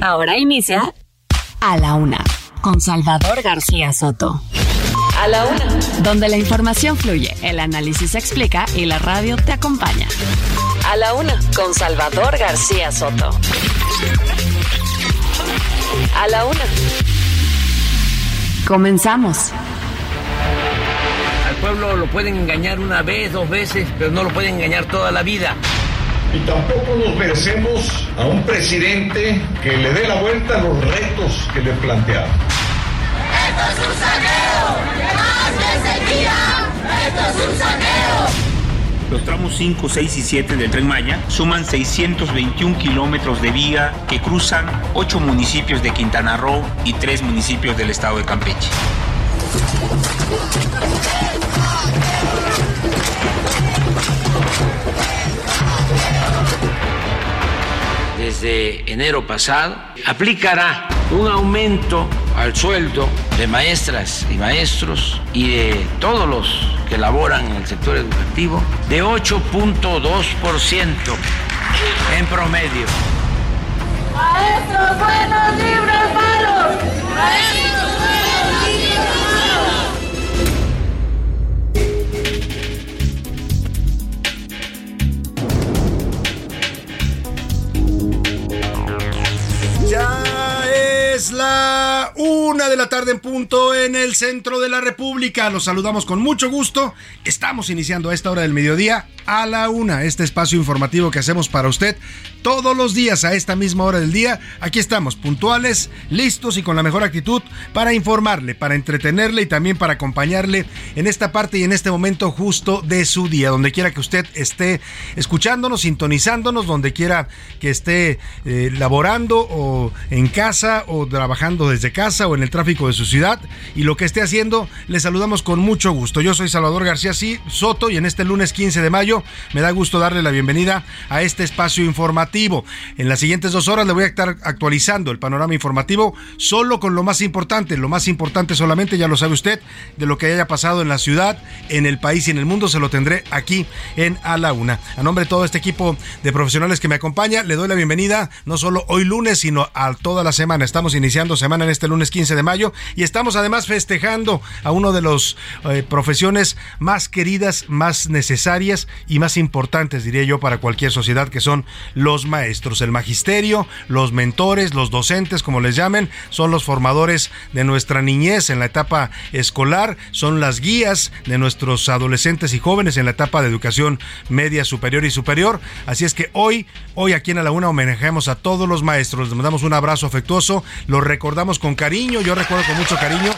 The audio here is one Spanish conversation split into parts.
Ahora inicia A la Una con Salvador García Soto. A la una. Donde la información fluye, el análisis se explica y la radio te acompaña. A la una con Salvador García Soto. A la una. Comenzamos. Al pueblo lo pueden engañar una vez, dos veces, pero no lo pueden engañar toda la vida. Y tampoco nos merecemos a un presidente que le dé la vuelta a los retos que le planteamos. ¡Esto es un saqueo! ¡Más que sequía! ¡Esto es un saqueo! Los tramos 5, 6 y 7 del Tren Maya suman 621 kilómetros de vía que cruzan 8 municipios de Quintana Roo y 3 municipios del estado de Campeche. Desde enero pasado aplicará un aumento al sueldo de maestras y maestros y de todos los que laboran en el sector educativo de 8.2% en promedio. ¡Maestros buenos, libros malos! ¡Maestros es la una de la tarde en punto en el centro de la República. Los saludamos con mucho gusto. Estamos iniciando a esta hora del mediodía a la una este espacio informativo que hacemos para usted todos los días a esta misma hora del día. Aquí estamos puntuales, listos y con la mejor actitud para informarle, para entretenerle y también para acompañarle en esta parte y en este momento justo de su día, donde quiera que usted esté escuchándonos, sintonizándonos, donde quiera que esté eh, laborando o en casa o trabajando desde casa o en el tráfico de su ciudad y lo que esté haciendo, le saludamos con mucho gusto. Yo soy Salvador García Soto y en este lunes 15 de mayo me da gusto darle la bienvenida a este espacio informativo. En las siguientes dos horas le voy a estar actualizando el panorama informativo solo con lo más importante, lo más importante solamente, ya lo sabe usted, de lo que haya pasado en la ciudad, en el país y en el mundo, se lo tendré aquí en A la Una. A nombre de todo este equipo de profesionales que me acompaña, le doy la bienvenida no solo hoy lunes, sino a toda la semana. Estamos iniciando semana en este lunes 15 de mayo y estamos además festejando a uno de los eh, profesiones más queridas, más necesarias y más importantes, diría yo, para cualquier sociedad, que son los maestros, el magisterio, los mentores, los docentes, como les llamen, son los formadores de nuestra niñez en la etapa escolar, son las guías de nuestros adolescentes y jóvenes en la etapa de educación media, superior y superior. Así es que hoy, hoy aquí en A la Una homenajeamos a todos los maestros, les mandamos un abrazo afectuoso, los recordamos con cariño, yo recuerdo con mucho cariño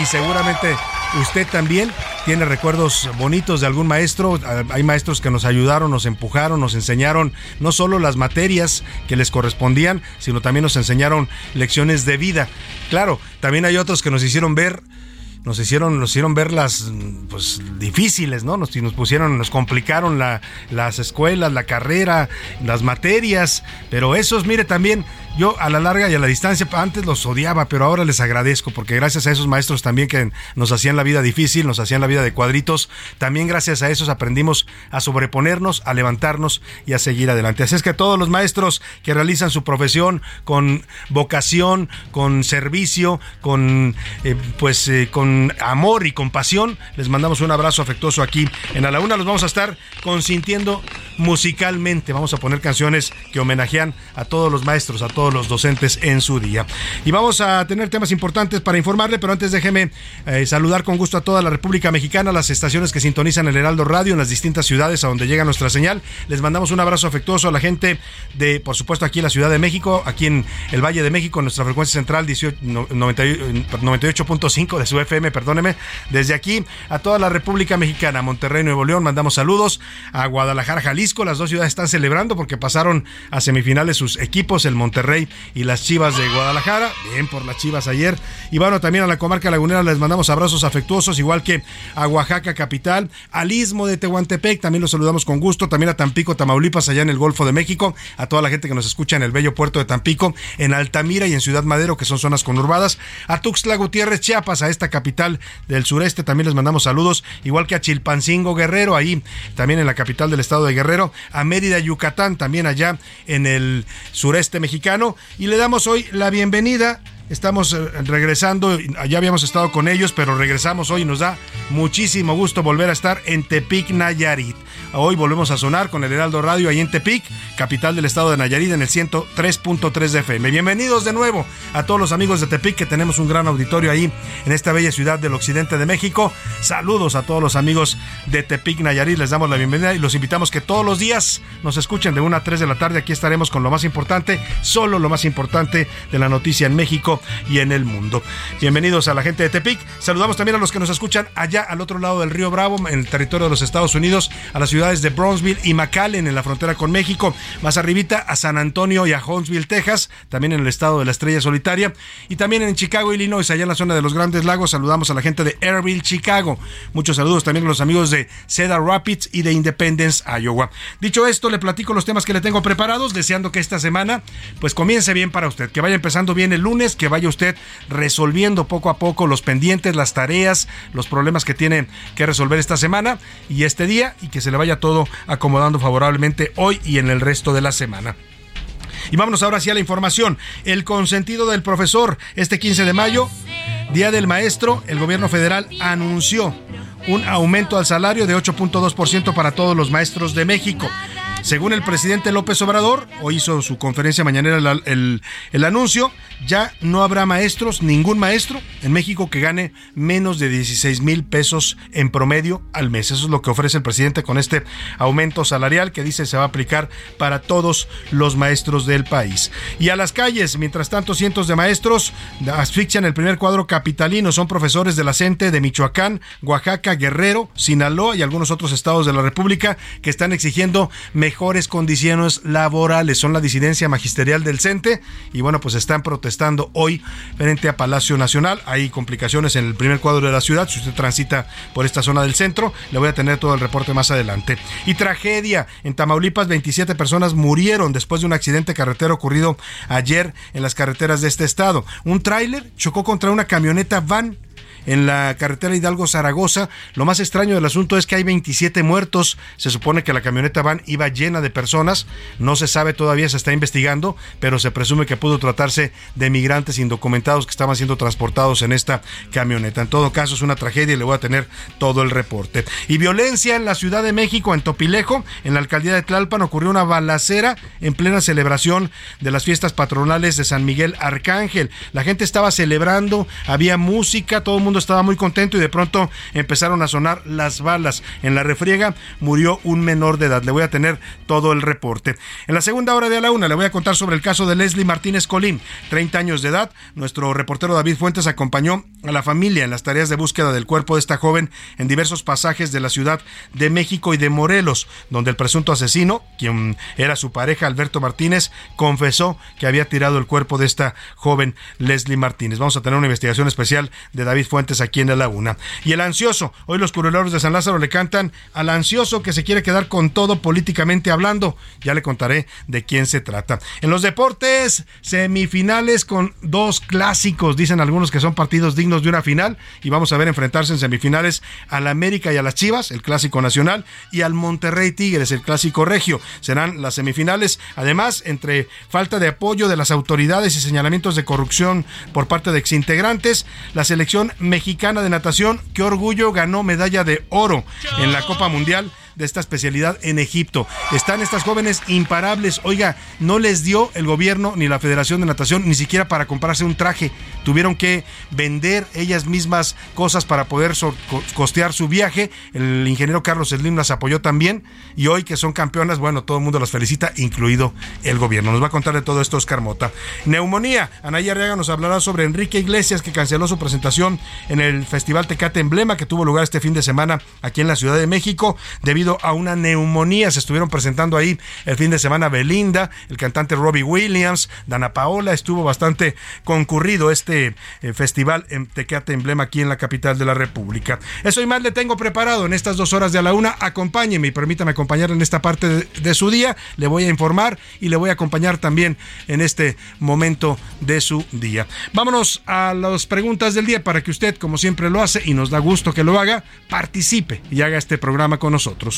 y seguramente usted también tiene recuerdos bonitos de algún maestro. Hay maestros que nos ayudaron, nos empujaron, nos enseñaron no solo las materias que les correspondían, sino también nos enseñaron lecciones de vida. Claro, también hay otros que nos hicieron ver nos hicieron, nos hicieron ver las pues, difíciles, ¿no? Nos, nos pusieron, nos complicaron la, las escuelas, la carrera, las materias, pero esos, mire, también yo a la larga y a la distancia antes los odiaba, pero ahora les agradezco porque gracias a esos maestros también que nos hacían la vida difícil, nos hacían la vida de cuadritos, también gracias a esos aprendimos a sobreponernos, a levantarnos y a seguir adelante. Así es que a todos los maestros que realizan su profesión con vocación, con servicio, con eh, pues eh, con amor y compasión, les mandamos un abrazo afectuoso aquí en A la Una. Los vamos a estar consintiendo musicalmente. Vamos a poner canciones que homenajean a todos los maestros, a todos los docentes en su día. Y vamos a tener temas importantes para informarle, pero antes déjeme eh, saludar con gusto a toda la República Mexicana, las estaciones que sintonizan el Heraldo Radio en las distintas ciudades a donde llega nuestra señal. Les mandamos un abrazo afectuoso a la gente de, por supuesto, aquí en la Ciudad de México, aquí en el Valle de México, nuestra frecuencia central 98.5 de su FM, perdóneme. Desde aquí a toda la República Mexicana, Monterrey, Nuevo León, mandamos saludos a Guadalajara, Jalisco. Las dos ciudades están celebrando porque pasaron a semifinales sus equipos, el Monterrey y las Chivas de Guadalajara. Bien por las Chivas ayer. Y bueno, también a la comarca lagunera les mandamos abrazos afectuosos, igual que a Oaxaca capital, al Istmo de Tehuantepec, también los saludamos con gusto, también a Tampico, Tamaulipas, allá en el Golfo de México, a toda la gente que nos escucha en el bello puerto de Tampico, en Altamira y en Ciudad Madero, que son zonas conurbadas, a Tuxtla Gutiérrez, Chiapas, a esta capital del sureste, también les mandamos saludos, igual que a Chilpancingo Guerrero, ahí también en la capital del estado de Guerrero, a Mérida, Yucatán, también allá en el sureste mexicano, y le damos hoy la bienvenida Estamos eh, regresando, ya habíamos estado con ellos, pero regresamos hoy y nos da muchísimo gusto volver a estar en Tepic, Nayarit. Hoy volvemos a sonar con el Heraldo Radio ahí en Tepic, capital del estado de Nayarit, en el 103.3 de FM. Bienvenidos de nuevo a todos los amigos de Tepic, que tenemos un gran auditorio ahí en esta bella ciudad del occidente de México. Saludos a todos los amigos de Tepic, Nayarit. Les damos la bienvenida y los invitamos que todos los días nos escuchen de 1 a 3 de la tarde. Aquí estaremos con lo más importante, solo lo más importante de la noticia en México y en el mundo. Bienvenidos a la gente de Tepic. Saludamos también a los que nos escuchan allá al otro lado del río Bravo, en el territorio de los Estados Unidos, a las ciudades de Brownsville y McAllen en la frontera con México. Más arribita a San Antonio y a Huntsville, Texas, también en el estado de la Estrella Solitaria. Y también en Chicago, Illinois, allá en la zona de los Grandes Lagos. Saludamos a la gente de Airville, Chicago. Muchos saludos también a los amigos de Cedar Rapids y de Independence, Iowa. Dicho esto, le platico los temas que le tengo preparados, deseando que esta semana pues comience bien para usted, que vaya empezando bien el lunes, que vaya usted resolviendo poco a poco los pendientes, las tareas, los problemas que tiene que resolver esta semana y este día y que se le vaya todo acomodando favorablemente hoy y en el resto de la semana. Y vámonos ahora hacia la información. El consentido del profesor, este 15 de mayo, Día del Maestro, el gobierno federal anunció un aumento al salario de 8.2% para todos los maestros de México. Según el presidente López Obrador, hoy hizo su conferencia mañanera el, el, anuncio, ya no habrá maestros, ningún maestro en México que gane menos de 16 mil pesos en promedio al mes. Eso es lo que ofrece el presidente con este aumento salarial que dice se va a aplicar para todos los maestros del país. Y a las calles, mientras tanto, cientos de maestros asfixian el primer cuadro capitalino. Son profesores de la CENTE de Michoacán, Oaxaca, Guerrero, Sinaloa y algunos otros estados de la República que están exigiendo mejores condiciones laborales. Son la disidencia magisterial del CENTE y bueno, pues están protestando hoy frente a Palacio Nacional. Hay complicaciones en el primer cuadro de la ciudad. Si usted transita por esta zona del centro, le voy a tener todo el reporte más adelante. Y tragedia. En Tamaulipas, 27 personas murieron después de un accidente carretero ocurrido ayer en las carreteras de este estado. Un tráiler chocó contra una camioneta van en la carretera Hidalgo-Zaragoza. Lo más extraño del asunto es que hay 27 muertos. Se supone que la camioneta van iba llena de personas. No se sabe todavía, se está investigando, pero se presume que pudo tratarse de migrantes indocumentados que estaban siendo transportados en esta camioneta. En todo caso, es una tragedia y le voy a tener todo el reporte. Y violencia en la Ciudad de México, en Topilejo, en la alcaldía de Tlalpan, ocurrió una balacera en plena celebración de las fiestas patronales de San Miguel Arcángel. La gente estaba celebrando, había música, todo el mundo estaba muy contento y de pronto empezaron a sonar las balas. En la refriega murió un menor de edad. Le voy a tener todo el reporte. En la segunda hora de a la una le voy a contar sobre el caso de Leslie Martínez Colín, 30 años de edad. Nuestro reportero David Fuentes acompañó a la familia en las tareas de búsqueda del cuerpo de esta joven en diversos pasajes de la Ciudad de México y de Morelos, donde el presunto asesino, quien era su pareja Alberto Martínez, confesó que había tirado el cuerpo de esta joven Leslie Martínez. Vamos a tener una investigación especial de David Fuentes aquí en la laguna. Y el ansioso, hoy los curuleros de San Lázaro le cantan al ansioso que se quiere quedar con todo políticamente hablando. Ya le contaré de quién se trata. En los deportes, semifinales con dos clásicos, dicen algunos que son partidos dignos de una final. Y vamos a ver enfrentarse en semifinales al América y a las Chivas, el clásico nacional, y al Monterrey Tigres, el clásico regio. Serán las semifinales. Además, entre falta de apoyo de las autoridades y señalamientos de corrupción por parte de exintegrantes, la selección mexicana de natación, qué orgullo, ganó medalla de oro en la Copa Mundial de esta especialidad en Egipto. Están estas jóvenes imparables. Oiga, no les dio el gobierno ni la Federación de Natación ni siquiera para comprarse un traje. Tuvieron que vender ellas mismas cosas para poder costear su viaje. El ingeniero Carlos Slim las apoyó también y hoy que son campeonas, bueno, todo el mundo las felicita, incluido el gobierno. Nos va a contar de todo esto Oscar Mota. Neumonía. Anaya Arriaga nos hablará sobre Enrique Iglesias que canceló su presentación en el Festival Tecate Emblema que tuvo lugar este fin de semana aquí en la Ciudad de México debido a una neumonía. Se estuvieron presentando ahí el fin de semana Belinda, el cantante Robbie Williams, Dana Paola. Estuvo bastante concurrido este eh, festival en Tecate Emblema aquí en la capital de la República. Eso y más le tengo preparado en estas dos horas de a la una. Acompáñeme y permítame acompañar en esta parte de, de su día. Le voy a informar y le voy a acompañar también en este momento de su día. Vámonos a las preguntas del día para que usted, como siempre lo hace y nos da gusto que lo haga, participe y haga este programa con nosotros.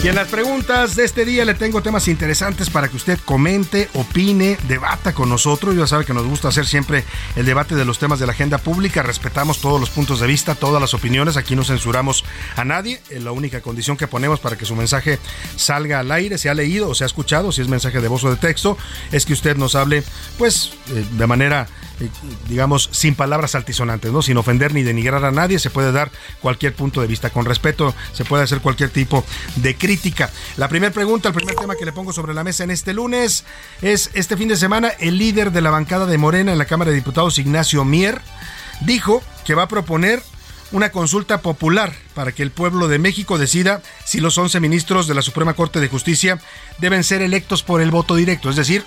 Y en las preguntas de este día le tengo temas interesantes para que usted comente, opine, debata con nosotros. Ya sabe que nos gusta hacer siempre el debate de los temas de la agenda pública. Respetamos todos los puntos de vista, todas las opiniones. Aquí no censuramos a nadie. La única condición que ponemos para que su mensaje salga al aire, se ha leído o se ha escuchado, si es mensaje de voz o de texto, es que usted nos hable, pues, eh, de manera digamos, sin palabras altisonantes, ¿no? Sin ofender ni denigrar a nadie, se puede dar cualquier punto de vista. Con respeto, se puede hacer cualquier tipo de crítica. La primera pregunta, el primer tema que le pongo sobre la mesa en este lunes es, este fin de semana, el líder de la bancada de Morena en la Cámara de Diputados, Ignacio Mier, dijo que va a proponer una consulta popular para que el pueblo de México decida si los 11 ministros de la Suprema Corte de Justicia deben ser electos por el voto directo, es decir,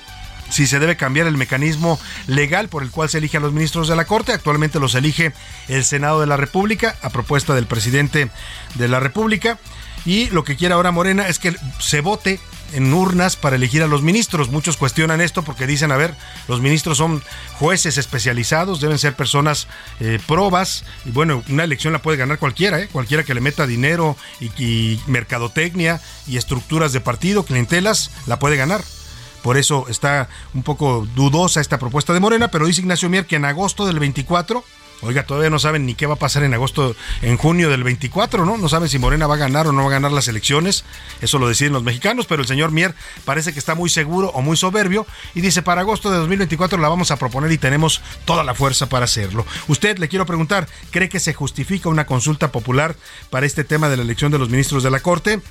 si se debe cambiar el mecanismo legal por el cual se elige a los ministros de la Corte. Actualmente los elige el Senado de la República a propuesta del presidente de la República. Y lo que quiere ahora Morena es que se vote en urnas para elegir a los ministros. Muchos cuestionan esto porque dicen, a ver, los ministros son jueces especializados, deben ser personas eh, probas. Y bueno, una elección la puede ganar cualquiera, ¿eh? cualquiera que le meta dinero y, y mercadotecnia y estructuras de partido, clientelas, la puede ganar. Por eso está un poco dudosa esta propuesta de Morena, pero dice Ignacio Mier que en agosto del 24 Oiga, todavía no saben ni qué va a pasar en agosto, en junio del 24, ¿no? No saben si Morena va a ganar o no va a ganar las elecciones. Eso lo deciden los mexicanos, pero el señor Mier parece que está muy seguro o muy soberbio y dice, para agosto de 2024 la vamos a proponer y tenemos toda la fuerza para hacerlo. Usted, le quiero preguntar, ¿cree que se justifica una consulta popular para este tema de la elección de los ministros de la Corte?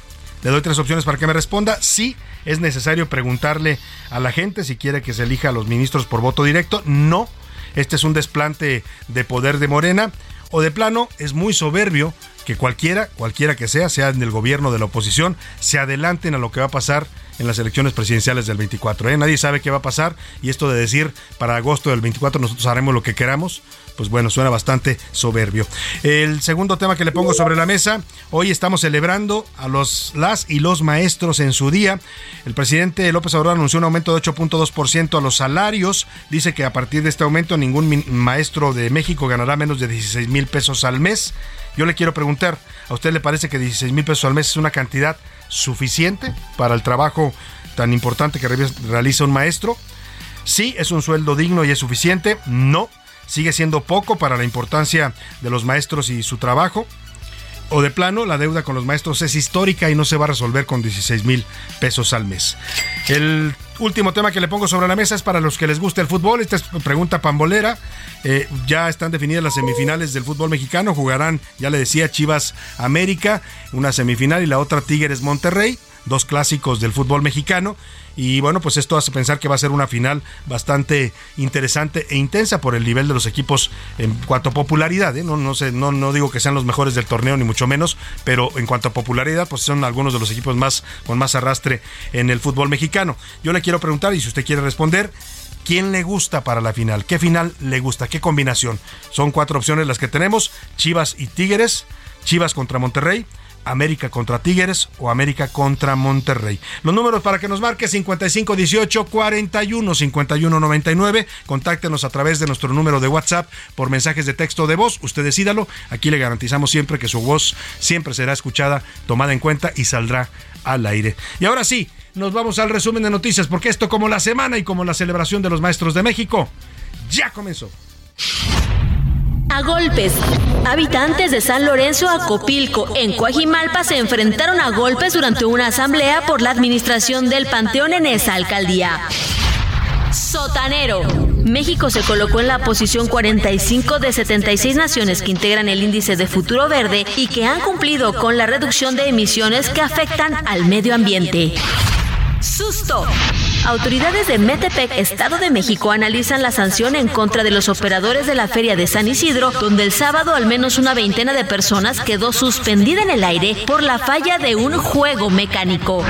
Le doy tres opciones para que me responda. Sí, es necesario preguntarle a la gente si quiere que se elija a los ministros por voto directo. No, este es un desplante de poder de Morena. O de plano, es muy soberbio que cualquiera, cualquiera que sea, sea en el gobierno de la oposición, se adelanten a lo que va a pasar en las elecciones presidenciales del 24. ¿eh? Nadie sabe qué va a pasar y esto de decir para agosto del 24 nosotros haremos lo que queramos, pues bueno, suena bastante soberbio. El segundo tema que le pongo sobre la mesa, hoy estamos celebrando a los las y los maestros en su día. El presidente López Obrador anunció un aumento de 8.2% a los salarios. Dice que a partir de este aumento ningún maestro de México ganará menos de 16 mil pesos al mes. Yo le quiero preguntar, ¿a usted le parece que 16 mil pesos al mes es una cantidad suficiente para el trabajo tan importante que realiza un maestro? Sí, es un sueldo digno y es suficiente. No, sigue siendo poco para la importancia de los maestros y su trabajo. O de plano, la deuda con los maestros es histórica y no se va a resolver con 16 mil pesos al mes. El último tema que le pongo sobre la mesa es para los que les gusta el fútbol. Esta es pregunta pambolera. Eh, ya están definidas las semifinales del fútbol mexicano. Jugarán, ya le decía, Chivas América, una semifinal y la otra Tigres Monterrey dos clásicos del fútbol mexicano. Y bueno, pues esto hace pensar que va a ser una final bastante interesante e intensa por el nivel de los equipos en cuanto a popularidad. ¿eh? No, no, sé, no, no digo que sean los mejores del torneo, ni mucho menos, pero en cuanto a popularidad, pues son algunos de los equipos más con más arrastre en el fútbol mexicano. Yo le quiero preguntar, y si usted quiere responder, ¿Quién le gusta para la final? ¿Qué final le gusta? ¿Qué combinación? Son cuatro opciones las que tenemos. Chivas y Tigres. Chivas contra Monterrey. América contra Tigres o América contra Monterrey. Los números para que nos marque 5518 41 51 99. Contáctenos a través de nuestro número de WhatsApp por mensajes de texto de voz. Usted decídalo. Aquí le garantizamos siempre que su voz siempre será escuchada, tomada en cuenta y saldrá al aire. Y ahora sí, nos vamos al resumen de noticias, porque esto como la semana y como la celebración de los maestros de México, ya comenzó. A golpes. Habitantes de San Lorenzo Acopilco, en Coajimalpa, se enfrentaron a golpes durante una asamblea por la administración del Panteón en esa alcaldía. Sotanero. México se colocó en la posición 45 de 76 naciones que integran el índice de futuro verde y que han cumplido con la reducción de emisiones que afectan al medio ambiente. Susto. Autoridades de Metepec, Estado de México, analizan la sanción en contra de los operadores de la Feria de San Isidro, donde el sábado al menos una veintena de personas quedó suspendida en el aire por la falla de un juego mecánico.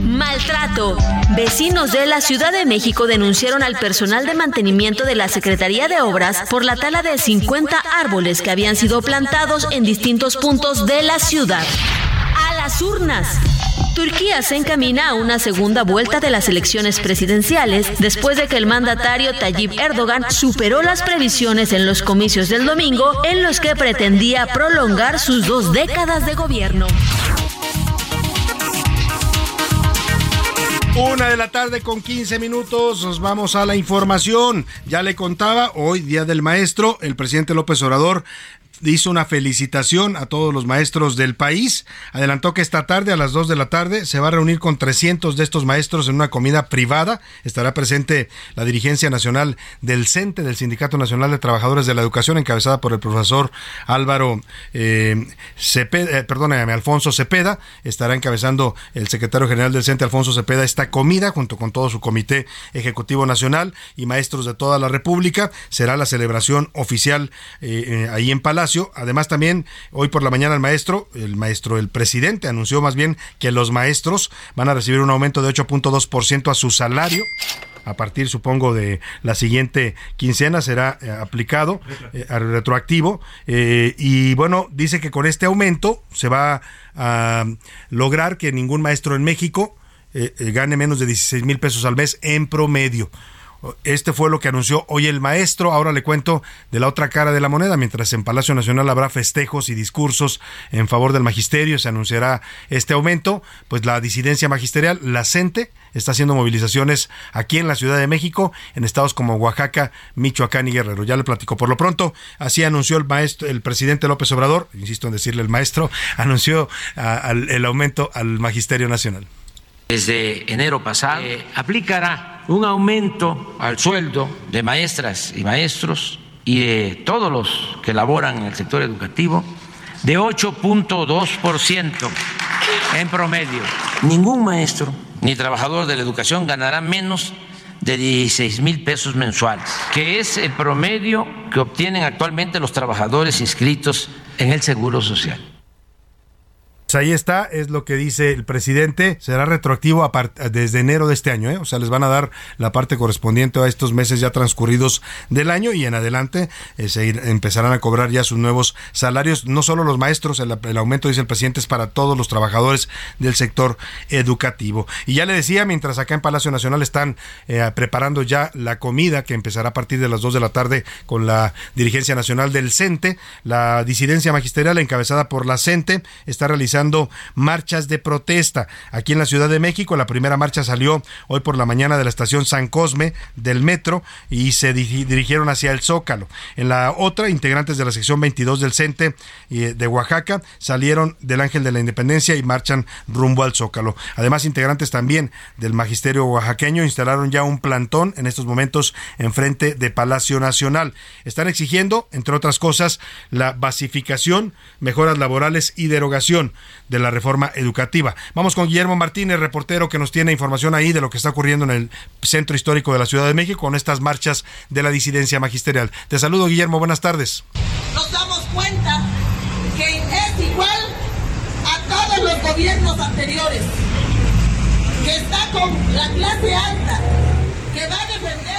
Maltrato. Vecinos de la Ciudad de México denunciaron al personal de mantenimiento de la Secretaría de Obras por la tala de 50 árboles que habían sido plantados en distintos puntos de la ciudad. A las urnas. Turquía se encamina a una segunda vuelta de las elecciones presidenciales después de que el mandatario Tayyip Erdogan superó las previsiones en los comicios del domingo en los que pretendía prolongar sus dos décadas de gobierno. Una de la tarde con 15 minutos, nos vamos a la información. Ya le contaba, hoy, Día del Maestro, el presidente López Obrador hizo una felicitación a todos los maestros del país. Adelantó que esta tarde a las 2 de la tarde se va a reunir con 300 de estos maestros en una comida privada. Estará presente la dirigencia nacional del CENTE, del Sindicato Nacional de Trabajadores de la Educación, encabezada por el profesor Álvaro eh, Cepeda, eh, perdóname, Alfonso Cepeda. Estará encabezando el secretario general del CENTE, Alfonso Cepeda, esta comida junto con todo su comité ejecutivo nacional y maestros de toda la República. Será la celebración oficial eh, eh ahí en Palacio Además también hoy por la mañana el maestro, el maestro, el presidente anunció más bien que los maestros van a recibir un aumento de 8.2% a su salario a partir, supongo, de la siguiente quincena será eh, aplicado eh, retroactivo. Eh, y bueno, dice que con este aumento se va a lograr que ningún maestro en México gane menos de 16 mil pesos al mes en promedio. Este fue lo que anunció hoy el maestro. Ahora le cuento de la otra cara de la moneda. Mientras en Palacio Nacional habrá festejos y discursos en favor del magisterio, se anunciará este aumento. Pues la disidencia magisterial, la CENTE, está haciendo movilizaciones aquí en la Ciudad de México, en estados como Oaxaca, Michoacán y Guerrero. Ya le platico. Por lo pronto, así anunció el maestro, el presidente López Obrador, insisto en decirle el maestro, anunció el aumento al magisterio nacional. Desde enero pasado eh, aplicará un aumento al sueldo de maestras y maestros y de todos los que laboran en el sector educativo de 8.2% en promedio. Ningún maestro ni trabajador de la educación ganará menos de 16 mil pesos mensuales, que es el promedio que obtienen actualmente los trabajadores inscritos en el Seguro Social. Pues ahí está, es lo que dice el presidente. Será retroactivo desde enero de este año, ¿eh? o sea, les van a dar la parte correspondiente a estos meses ya transcurridos del año y en adelante eh, se empezarán a cobrar ya sus nuevos salarios. No solo los maestros, el, aumento, dice el presidente, es para todos los trabajadores del sector educativo. Y ya le decía, mientras acá en Palacio Nacional están eh, preparando ya la comida que empezará a partir de las 2 de la tarde con la dirigencia nacional del CENTE, la disidencia magisterial encabezada por la CENTE está realizando marchas de protesta. Aquí en la Ciudad de México, la primera marcha salió hoy por la mañana de la estación San Cosme del metro y se dirigieron hacia el Zócalo. En la otra, integrantes de la sección 22 del CENTE de Oaxaca salieron del Ángel de la Independencia y marchan rumbo al Zócalo. Además, integrantes también del Magisterio Oaxaqueño instalaron ya un plantón en estos momentos enfrente de Palacio Nacional. Están exigiendo, entre otras cosas, la basificación, mejoras laborales y derogación de la reforma educativa. Vamos con Guillermo Martínez, reportero que nos tiene información ahí de lo que está ocurriendo en el centro histórico de la Ciudad de México con estas marchas de la disidencia magisterial. Te saludo, Guillermo, buenas tardes. Nos damos cuenta que es igual a todos los gobiernos anteriores, que está con la clase alta, que va a defender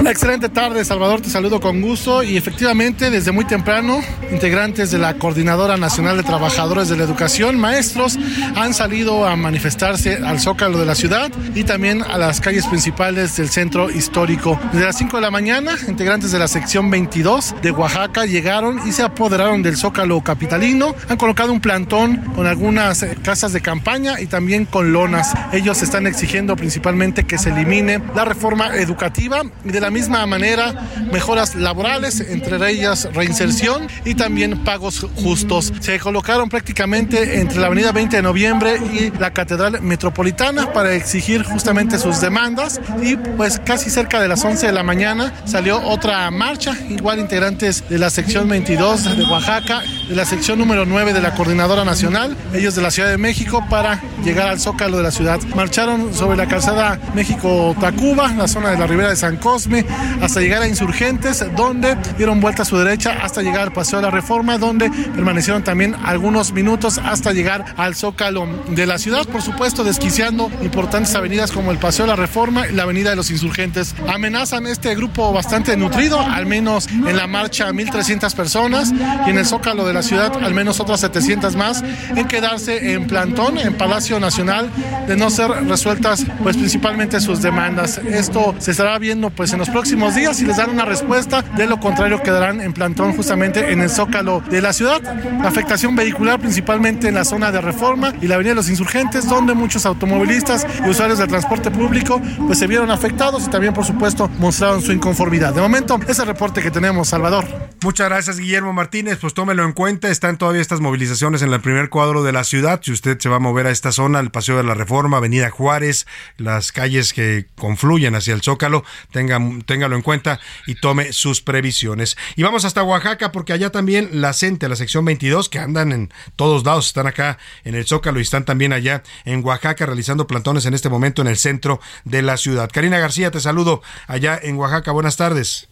intereses Excelente tarde, Salvador, te saludo con gusto y efectivamente desde muy temprano integrantes de la Coordinadora Nacional de Trabajadores de la Educación, maestros, han salido a manifestarse al zócalo de la ciudad y también a las calles principales del centro histórico. Desde las 5 de la mañana, integrantes de la sección 22 de Oaxaca llegaron y se apoderaron del zócalo capitalino, han colocado un plantón con algunas eh, casas de campaña y también con lonas. Ellos están exigiendo principalmente que se elimine la reforma educativa y de la misma manera mejoras laborales, entre ellas reinserción y también pagos justos. Se colocaron prácticamente entre la avenida 20 de noviembre y la Catedral Metropolitana para exigir justamente sus demandas y pues casi cerca de las 11 de la mañana salió otra marcha, igual integrantes de la sección 22 de Oaxaca, de la sección número 9 de la Coordinadora Nacional, ellos de la Ciudad de México para llegar al zócalo de la ciudad. Marcharon sobre la calzada México-Tacuba, la zona de la Ribera de San Cosme, hasta llegar a Insurgentes, donde dieron vuelta a su derecha hasta llegar al Paseo de la Reforma, donde permanecieron también algunos minutos hasta llegar al Zócalo de la ciudad, por supuesto desquiciando importantes avenidas como el Paseo de la Reforma y la Avenida de los Insurgentes. Amenazan este grupo bastante nutrido, al menos en la marcha 1.300 personas y en el Zócalo de la ciudad al menos otras 700 más, en quedarse en plantón en Palacio Nacional de no ser resueltas pues principalmente sus demandas. Esto se estará viendo pues en los próximos días y les dan una respuesta. De lo contrario, quedarán en plantón justamente en el zócalo de la ciudad. afectación vehicular principalmente en la zona de Reforma y la Avenida de los Insurgentes, donde muchos automovilistas y usuarios del transporte público pues se vieron afectados y también, por supuesto, mostraron su inconformidad. De momento, ese reporte que tenemos, Salvador. Muchas gracias, Guillermo Martínez. Pues tómelo en cuenta. Están todavía estas movilizaciones en el primer cuadro de la ciudad. Si usted se va a mover a esta zona, el Paseo de la Reforma, Avenida Juárez, las calles que confluyen hacia el Zócalo, tengan téngalo en cuenta y tome sus previsiones. Y vamos hasta Oaxaca porque allá también la CENTE, la sección 22, que andan en todos lados, están acá en el Zócalo y están también allá en Oaxaca realizando plantones en este momento en el centro de la ciudad. Karina García, te saludo allá en Oaxaca. Buenas tardes.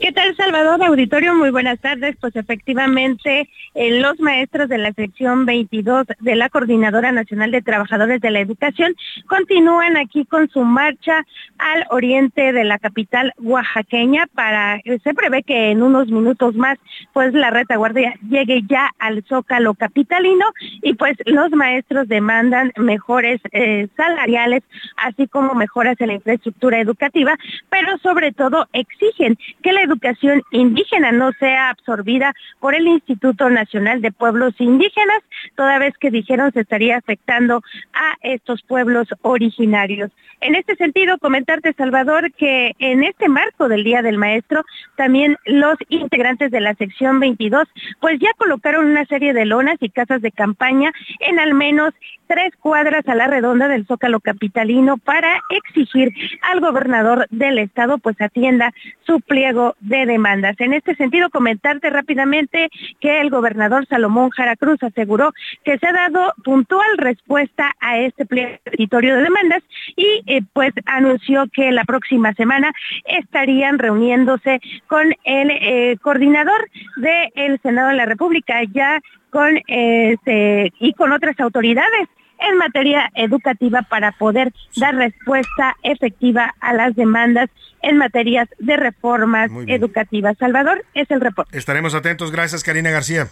¿Qué tal, Salvador? Auditorio, muy buenas tardes. Pues efectivamente, eh, los maestros de la sección 22 de la Coordinadora Nacional de Trabajadores de la Educación continúan aquí con su marcha al oriente de la capital oaxaqueña para, eh, se prevé que en unos minutos más, pues la retaguardia llegue ya al Zócalo capitalino y pues los maestros demandan mejores eh, salariales, así como mejoras en la infraestructura educativa, pero sobre todo exigen que la educación indígena no sea absorbida por el Instituto Nacional de Pueblos Indígenas, toda vez que dijeron se estaría afectando a estos pueblos originarios. En este sentido, comentarte, Salvador, que en este marco del Día del Maestro, también los integrantes de la sección 22, pues ya colocaron una serie de lonas y casas de campaña en al menos tres cuadras a la redonda del Zócalo Capitalino para exigir al gobernador del estado pues atienda su pliego de demandas. En este sentido, comentarte rápidamente que el gobernador Salomón Jara Cruz aseguró que se ha dado puntual respuesta a este pliego de demandas y eh, pues anunció que la próxima semana estarían reuniéndose con el eh, coordinador del Senado de la República ya con este, y con otras autoridades en materia educativa para poder dar respuesta efectiva a las demandas en materias de reformas educativas. Salvador, es el reporte. Estaremos atentos. Gracias, Karina García.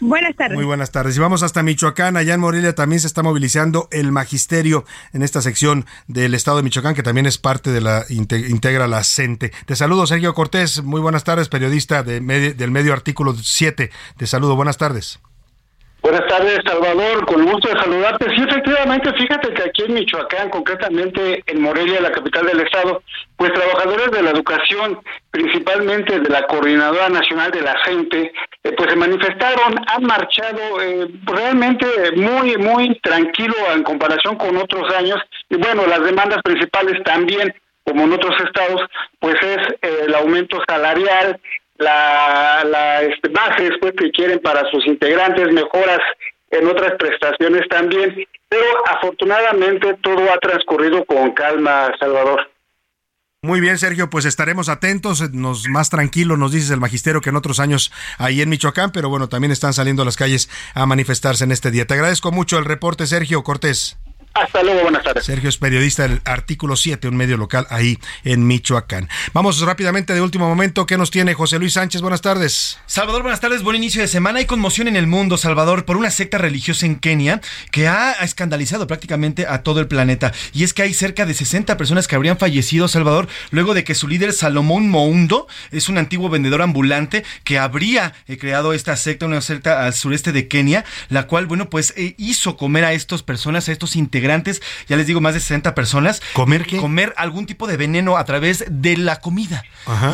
Buenas tardes. Muy buenas tardes. Y vamos hasta Michoacán. Allá en Morelia también se está movilizando el magisterio en esta sección del estado de Michoacán, que también es parte de la integra la CENTE. Te saludo, Sergio Cortés. Muy buenas tardes, periodista de del medio artículo 7. Te saludo. Buenas tardes. Buenas tardes, Salvador. Con gusto de saludarte. Sí, efectivamente, fíjate que aquí en Michoacán, concretamente en Morelia, la capital del estado, pues trabajadores de la educación, principalmente de la Coordinadora Nacional de la Gente, eh, pues se manifestaron, han marchado eh, realmente muy, muy tranquilo en comparación con otros años. Y bueno, las demandas principales también, como en otros estados, pues es eh, el aumento salarial, la, la este, bases pues, que quieren para sus integrantes, mejoras en otras prestaciones también, pero afortunadamente todo ha transcurrido con calma, Salvador. Muy bien, Sergio, pues estaremos atentos, nos más tranquilo, nos dices el magisterio que en otros años ahí en Michoacán, pero bueno, también están saliendo a las calles a manifestarse en este día. Te agradezco mucho el reporte, Sergio Cortés. Hasta luego, buenas tardes. Sergio es periodista del Artículo 7, un medio local ahí en Michoacán. Vamos rápidamente de último momento. ¿Qué nos tiene José Luis Sánchez? Buenas tardes. Salvador, buenas tardes. Buen inicio de semana. Hay conmoción en el mundo, Salvador, por una secta religiosa en Kenia que ha escandalizado prácticamente a todo el planeta. Y es que hay cerca de 60 personas que habrían fallecido, Salvador, luego de que su líder Salomón Moundo es un antiguo vendedor ambulante que habría eh, creado esta secta, una secta al sureste de Kenia, la cual, bueno, pues eh, hizo comer a estas personas, a estos integrantes ya les digo, más de 60 personas. ¿Comer qué? Comer algún tipo de veneno a través de la comida.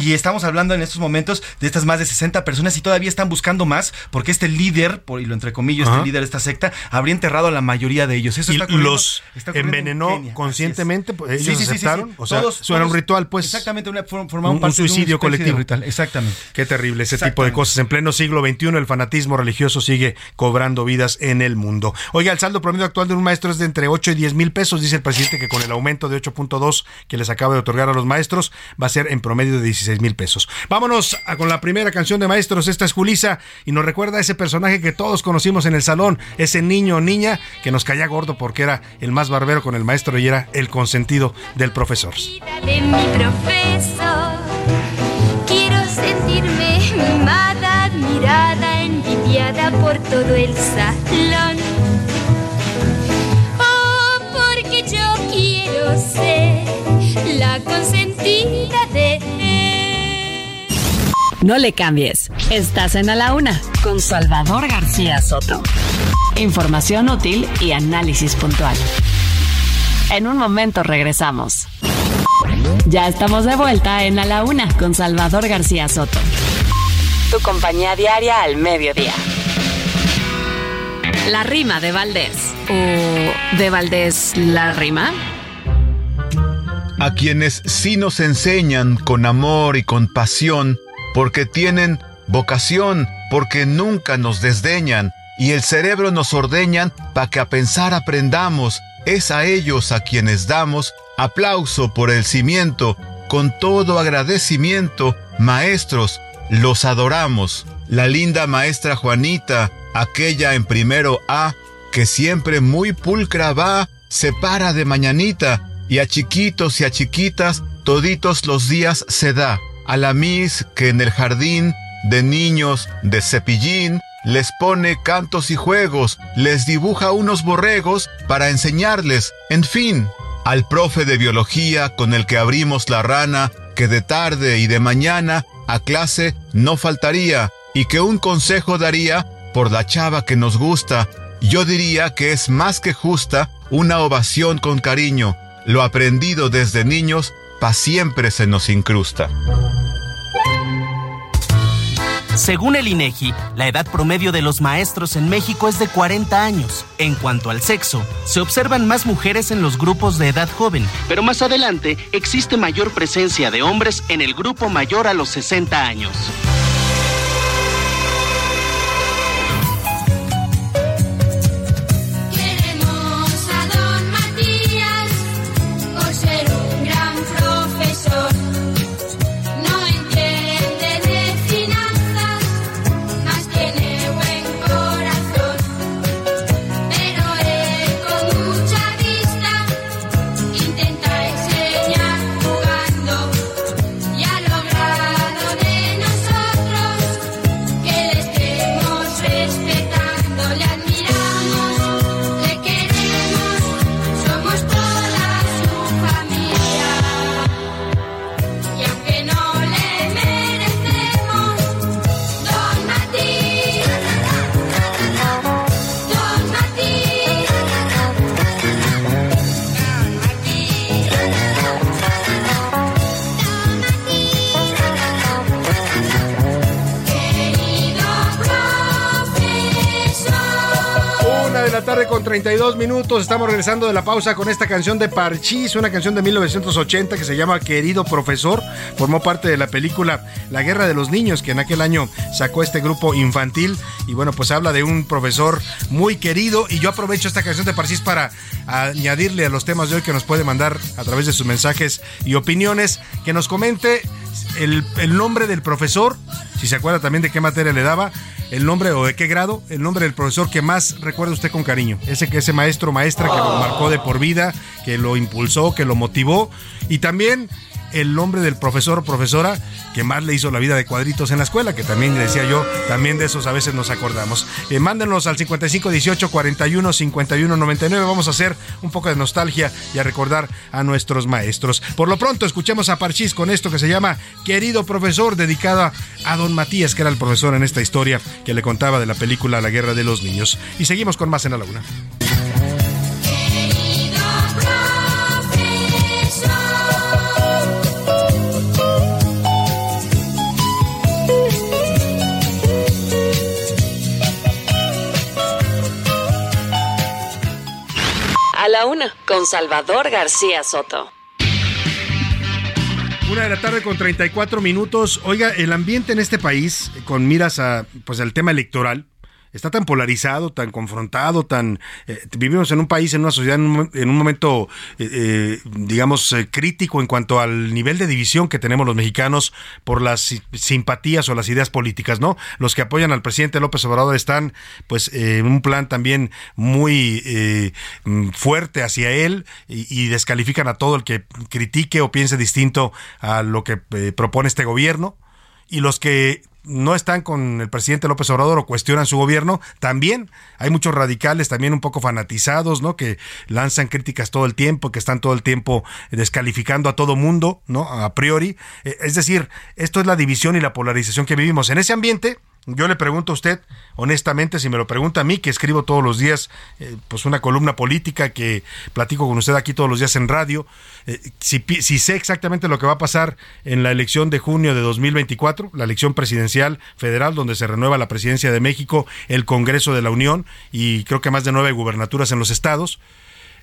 Y estamos hablando en estos momentos de estas más de 60 personas y todavía están buscando más porque este líder, por, y lo entre comillas, este líder de esta secta, habría enterrado a la mayoría de ellos. Eso y está los envenenó conscientemente, pues, ellos sí, sí, aceptaron. Sí, o sea, todos, era un ritual, pues. Exactamente, una, un, formaban un parte suicidio de colectivo. de ritual. Exactamente. Qué terrible ese tipo de cosas. En pleno siglo XXI el fanatismo religioso sigue cobrando vidas en el mundo. Oiga, el saldo promedio actual de un maestro es de entre 8 y 10 mil pesos, dice el presidente que con el aumento de 8.2 que les acaba de otorgar a los maestros va a ser en promedio de 16 mil pesos. Vámonos con la primera canción de maestros. Esta es Julisa y nos recuerda a ese personaje que todos conocimos en el salón, ese niño o niña que nos caía gordo porque era el más barbero con el maestro y era el consentido del profesor. de mi profesor. Quiero sentirme mimada, admirada, envidiada por todo el salón. No le cambies. Estás en A la Una con Salvador García Soto. Información útil y análisis puntual. En un momento regresamos. Ya estamos de vuelta en A la Una con Salvador García Soto. Tu compañía diaria al mediodía. La rima de Valdés. ¿O de Valdés la rima? a quienes sí nos enseñan con amor y con pasión, porque tienen vocación, porque nunca nos desdeñan, y el cerebro nos ordeñan para que a pensar aprendamos, es a ellos a quienes damos aplauso por el cimiento, con todo agradecimiento, maestros, los adoramos. La linda maestra Juanita, aquella en primero A, que siempre muy pulcra va, se para de mañanita, y a chiquitos y a chiquitas toditos los días se da. A la Miss que en el jardín de niños de cepillín les pone cantos y juegos, les dibuja unos borregos para enseñarles, en fin. Al profe de biología con el que abrimos la rana, que de tarde y de mañana a clase no faltaría, y que un consejo daría por la chava que nos gusta. Yo diría que es más que justa una ovación con cariño. Lo aprendido desde niños siempre se nos incrusta. Según el INEGI, la edad promedio de los maestros en México es de 40 años. En cuanto al sexo, se observan más mujeres en los grupos de edad joven, pero más adelante existe mayor presencia de hombres en el grupo mayor a los 60 años. 32 32 minutos. Estamos regresando de la pausa con esta canción de Parchís, una canción de 1980 que se llama Querido Profesor. Formó parte de la película La Guerra de los Niños, que en aquel año sacó este grupo infantil. Y bueno, pues habla de un profesor muy querido. Y yo aprovecho esta canción de Parchís para añadirle a los temas de hoy que nos puede mandar a través de sus mensajes y opiniones. Que nos comente el, nombre del profesor, si se acuerda también de qué materia le daba, el nombre o de qué grado, el nombre del profesor que más recuerda usted con cariño. Ese, ese maestro maestra que lo marcó de por vida, que lo impulsó, que lo motivó. Y también el nombre del profesor o profesora que más le hizo la vida de cuadritos en la escuela, que también decía yo, también de esos a veces nos acordamos. Eh, mándenos al 55 18 41 51 99. Vamos a hacer un poco de nostalgia y a recordar a nuestros maestros. Por lo pronto, escuchemos a Parchís con esto que se llama Querido Profesor, dedicada a don Matías, que era el profesor en esta historia que le contaba de la película La Guerra de los Niños. Y seguimos con más en la laguna. La una, con Salvador García Soto. Una de la tarde con 34 minutos. Oiga, el ambiente en este país, con miras a pues al tema electoral, está tan polarizado, tan confrontado, tan eh, vivimos en un país, en una sociedad, en un, en un momento, eh, eh, digamos, crítico en cuanto al nivel de división que tenemos los mexicanos por las si- simpatías o las ideas políticas, ¿no? Los que apoyan al presidente López Obrador están, pues, en un plan también muy mm, fuerte hacia él y, y descalifican a todo el que critique o piense distinto a lo que propone este gobierno y los que no están con el presidente López Obrador o cuestionan su gobierno, también hay muchos radicales también un poco fanatizados, ¿no? Que lanzan críticas todo el tiempo, que están todo el tiempo descalificando a todo mundo, ¿no? A priori. Eh, Es decir, esto es la división y la polarización que vivimos. En ese ambiente, yo le pregunto a usted, honestamente, si me lo pregunta a mí, que escribo todos los días, eh, pues una columna política que platico con usted aquí todos los días en radio, eh, si, sé exactamente lo que va a pasar en la elección de junio de 2024, la elección presidencial federal, donde se renueva la presidencia de México, el Congreso de la Unión y creo que más de nueve gubernaturas en los estados,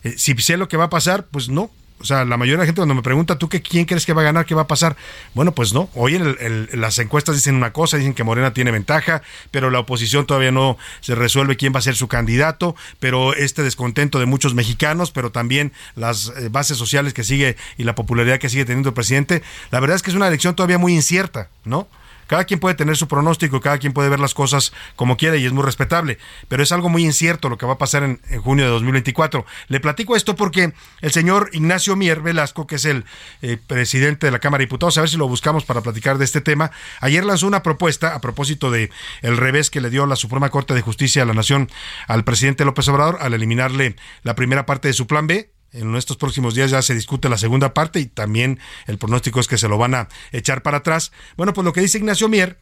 eh, si sé lo que va a pasar, pues no. O sea, la mayoría de la gente cuando me pregunta, ¿tú qué, quién crees que va a ganar? ¿Qué va a pasar? Bueno, pues no. Hoy el- las encuestas dicen una cosa, dicen que Morena tiene ventaja, pero la oposición todavía no se resuelve quién va a ser su candidato, pero este descontento de muchos mexicanos, pero también las eh, bases sociales que sigue y la popularidad que sigue teniendo el presidente, la verdad es que es una elección todavía muy incierta, ¿no? Cada quien puede tener su pronóstico, cada quien puede ver las cosas como quiere y es muy respetable, pero es algo muy incierto lo que va a pasar en, en junio de 2024. Le platico esto porque el señor Ignacio Mier Velasco, que es el eh, presidente de la Cámara de Diputados, a ver si lo buscamos para platicar de este tema, ayer lanzó una propuesta a propósito de el revés que le dio la Suprema Corte de Justicia de la Nación al presidente López Obrador al eliminarle la primera parte de su plan B, en estos próximos días ya se discute la segunda parte y también el pronóstico es que se lo van a echar para atrás. Bueno, pues lo que dice Ignacio Mier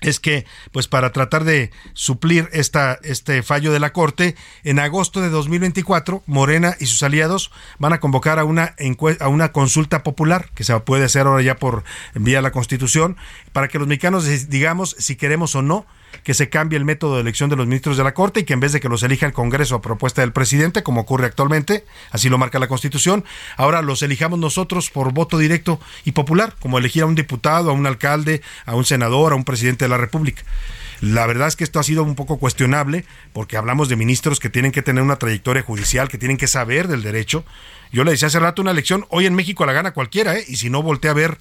es que, pues para tratar de suplir esta, este fallo de la Corte, en agosto de 2024, Morena y sus aliados van a convocar a una, a una consulta popular, que se puede hacer ahora ya por vía de la Constitución, para que los mexicanos digamos si queremos o no que se cambie el método de elección de los ministros de la Corte y que en vez de que los elija el Congreso a propuesta del presidente, como ocurre actualmente, así lo marca la Constitución, ahora los elijamos nosotros por voto directo y popular, como elegir a un diputado, a un alcalde, a un senador, a un presidente de la República. La verdad es que esto ha sido un poco cuestionable porque hablamos de ministros que tienen que tener una trayectoria judicial, que tienen que saber del derecho. Yo le decía hace rato una elección, hoy en México la gana cualquiera, ¿eh? y si no voltea a ver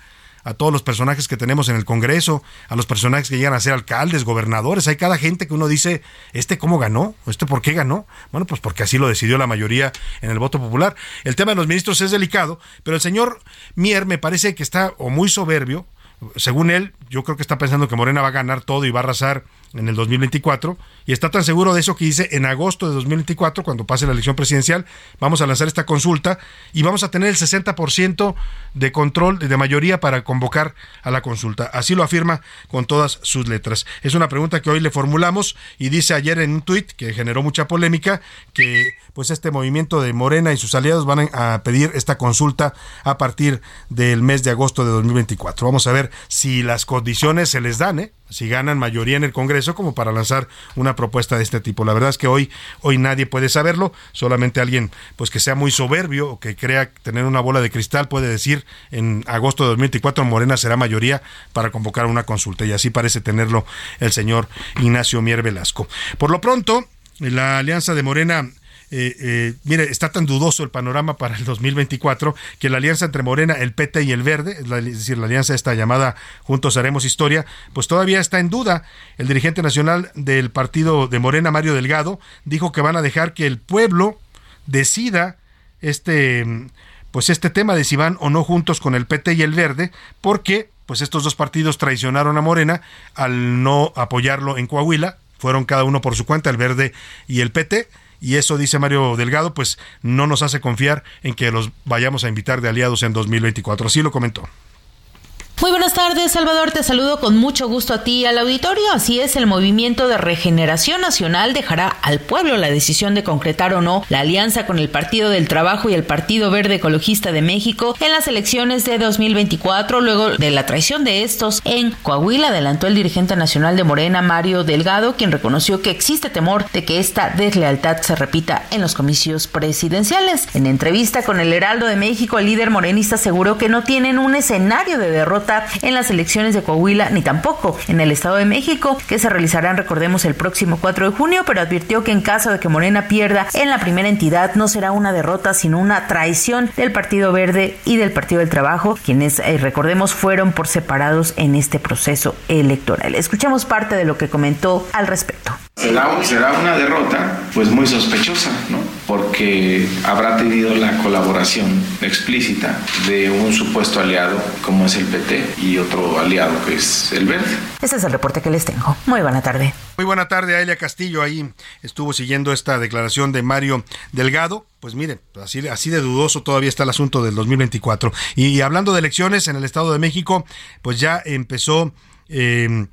a todos los personajes que tenemos en el Congreso, a los personajes que llegan a ser alcaldes, gobernadores, hay cada gente que uno dice, ¿este cómo ganó? ¿Este por qué ganó? Bueno, pues porque así lo decidió la mayoría en el voto popular. El tema de los ministros es delicado, pero el señor Mier me parece que está o muy soberbio, según él, yo creo que está pensando que Morena va a ganar todo y va a arrasar en el 2024 y está tan seguro de eso que dice en agosto de 2024 cuando pase la elección presidencial vamos a lanzar esta consulta y vamos a tener el 60% de control de mayoría para convocar a la consulta. Así lo afirma con todas sus letras. Es una pregunta que hoy le formulamos y dice ayer en un tuit que generó mucha polémica que pues este movimiento de Morena y sus aliados van a pedir esta consulta a partir del mes de agosto de 2024 vamos a ver si las condiciones se les dan ¿eh? si ganan mayoría en el Congreso como para lanzar una propuesta de este tipo. La verdad es que hoy hoy nadie puede saberlo, solamente alguien pues que sea muy soberbio o que crea tener una bola de cristal puede decir en agosto de 2024 Morena será mayoría para convocar una consulta y así parece tenerlo el señor Ignacio Mier Velasco. Por lo pronto, la alianza de Morena eh, eh, mire, está tan dudoso el panorama para el 2024 que la alianza entre Morena, el PT y el Verde, es decir, la alianza esta llamada Juntos Haremos Historia, pues todavía está en duda. El dirigente nacional del partido de Morena, Mario Delgado, dijo que van a dejar que el pueblo decida este pues este tema de si van o no juntos con el PT y el Verde, porque pues estos dos partidos traicionaron a Morena al no apoyarlo en Coahuila, fueron cada uno por su cuenta, el Verde y el PT, y eso dice Mario Delgado, pues no nos hace confiar en que los vayamos a invitar de aliados en 2024. Así lo comentó. Muy buenas tardes, Salvador. Te saludo con mucho gusto a ti y al auditorio. Así es, el Movimiento de Regeneración Nacional dejará al pueblo la decisión de concretar o no la alianza con el Partido del Trabajo y el Partido Verde Ecologista de México en las elecciones de 2024. Luego de la traición de estos en Coahuila, adelantó el dirigente nacional de Morena, Mario Delgado, quien reconoció que existe temor de que esta deslealtad se repita en los comicios presidenciales. En entrevista con el Heraldo de México, el líder morenista aseguró que no tienen un escenario de derrota en las elecciones de Coahuila ni tampoco en el Estado de México, que se realizarán, recordemos, el próximo 4 de junio, pero advirtió que en caso de que Morena pierda en la primera entidad no será una derrota, sino una traición del Partido Verde y del Partido del Trabajo, quienes, eh, recordemos, fueron por separados en este proceso electoral. Escuchemos parte de lo que comentó al respecto. Será, será una derrota pues muy sospechosa, ¿no? Porque habrá tenido la colaboración explícita de un supuesto aliado como es el PT y otro aliado que es el Verde. Ese es el reporte que les tengo. Muy buena tarde. Muy buena tarde, Aelia Castillo. Ahí estuvo siguiendo esta declaración de Mario Delgado. Pues miren, así, así de dudoso todavía está el asunto del 2024. Y, hablando de elecciones en el Estado de México, pues ya empezó... Eh,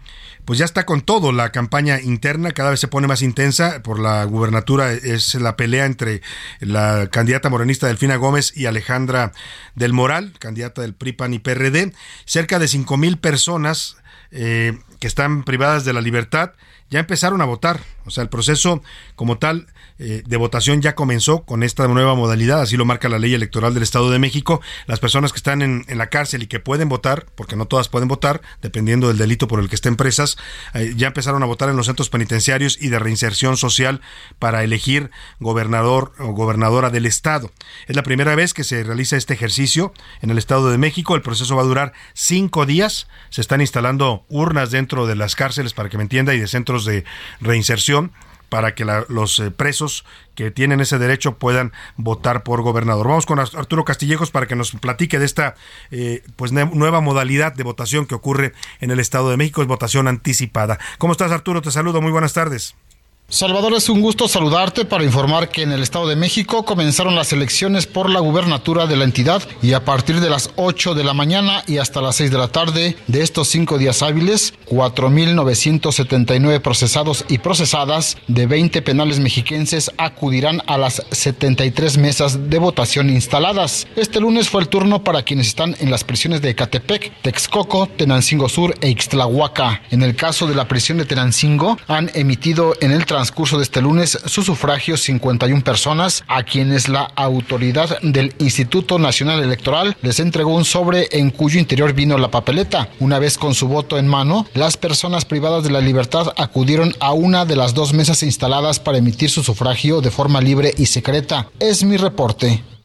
pues ya está con todo la campaña interna, cada vez se pone más intensa por la gubernatura, es la pelea entre la candidata morenista Delfina Gómez y Alejandra del Moral, candidata del PRI, PAN y PRD. Cerca de cinco mil personas eh, que están privadas de la libertad ya empezaron a votar. O sea, el proceso como tal eh, de votación ya comenzó con esta nueva modalidad, así lo marca la ley electoral del Estado de México. Las personas que están en, la cárcel y que pueden votar, porque no todas pueden votar, dependiendo del delito por el que estén presas, eh, ya empezaron a votar en los centros penitenciarios y de reinserción social para elegir gobernador o gobernadora del Estado. Es la primera vez que se realiza este ejercicio en el Estado de México. El proceso va a durar cinco días. Se están instalando urnas dentro de las cárceles, para que me entienda, y de centros de reinserción para que los eh, presos que tienen ese derecho puedan votar por gobernador. Vamos con Arturo Castillejos para que nos platique de esta eh, pues nueva modalidad de votación que ocurre en el Estado de México, es votación anticipada. ¿Cómo estás Arturo? Te saludo, muy buenas tardes. Salvador, es un gusto saludarte para informar que en el Estado de México comenzaron las elecciones por la gubernatura de la entidad y a partir de las 8 de la mañana y hasta las 6 de la tarde de estos cinco días hábiles, 4.979 procesados y procesadas de 20 penales mexiquenses acudirán a las 73 mesas de votación instaladas. Este lunes fue el turno para quienes están en las prisiones de Ecatepec, Texcoco, Tenancingo Sur e Ixtlahuaca. En el caso de la prisión de Tenancingo, han emitido en el transcurso de este lunes su sufragio 51 personas a quienes la autoridad del Instituto Nacional Electoral les entregó un sobre en cuyo interior vino la papeleta. Una vez con su voto en mano, las personas privadas de la libertad acudieron a una de las dos mesas instaladas para emitir su sufragio de forma libre y secreta. Es mi reporte.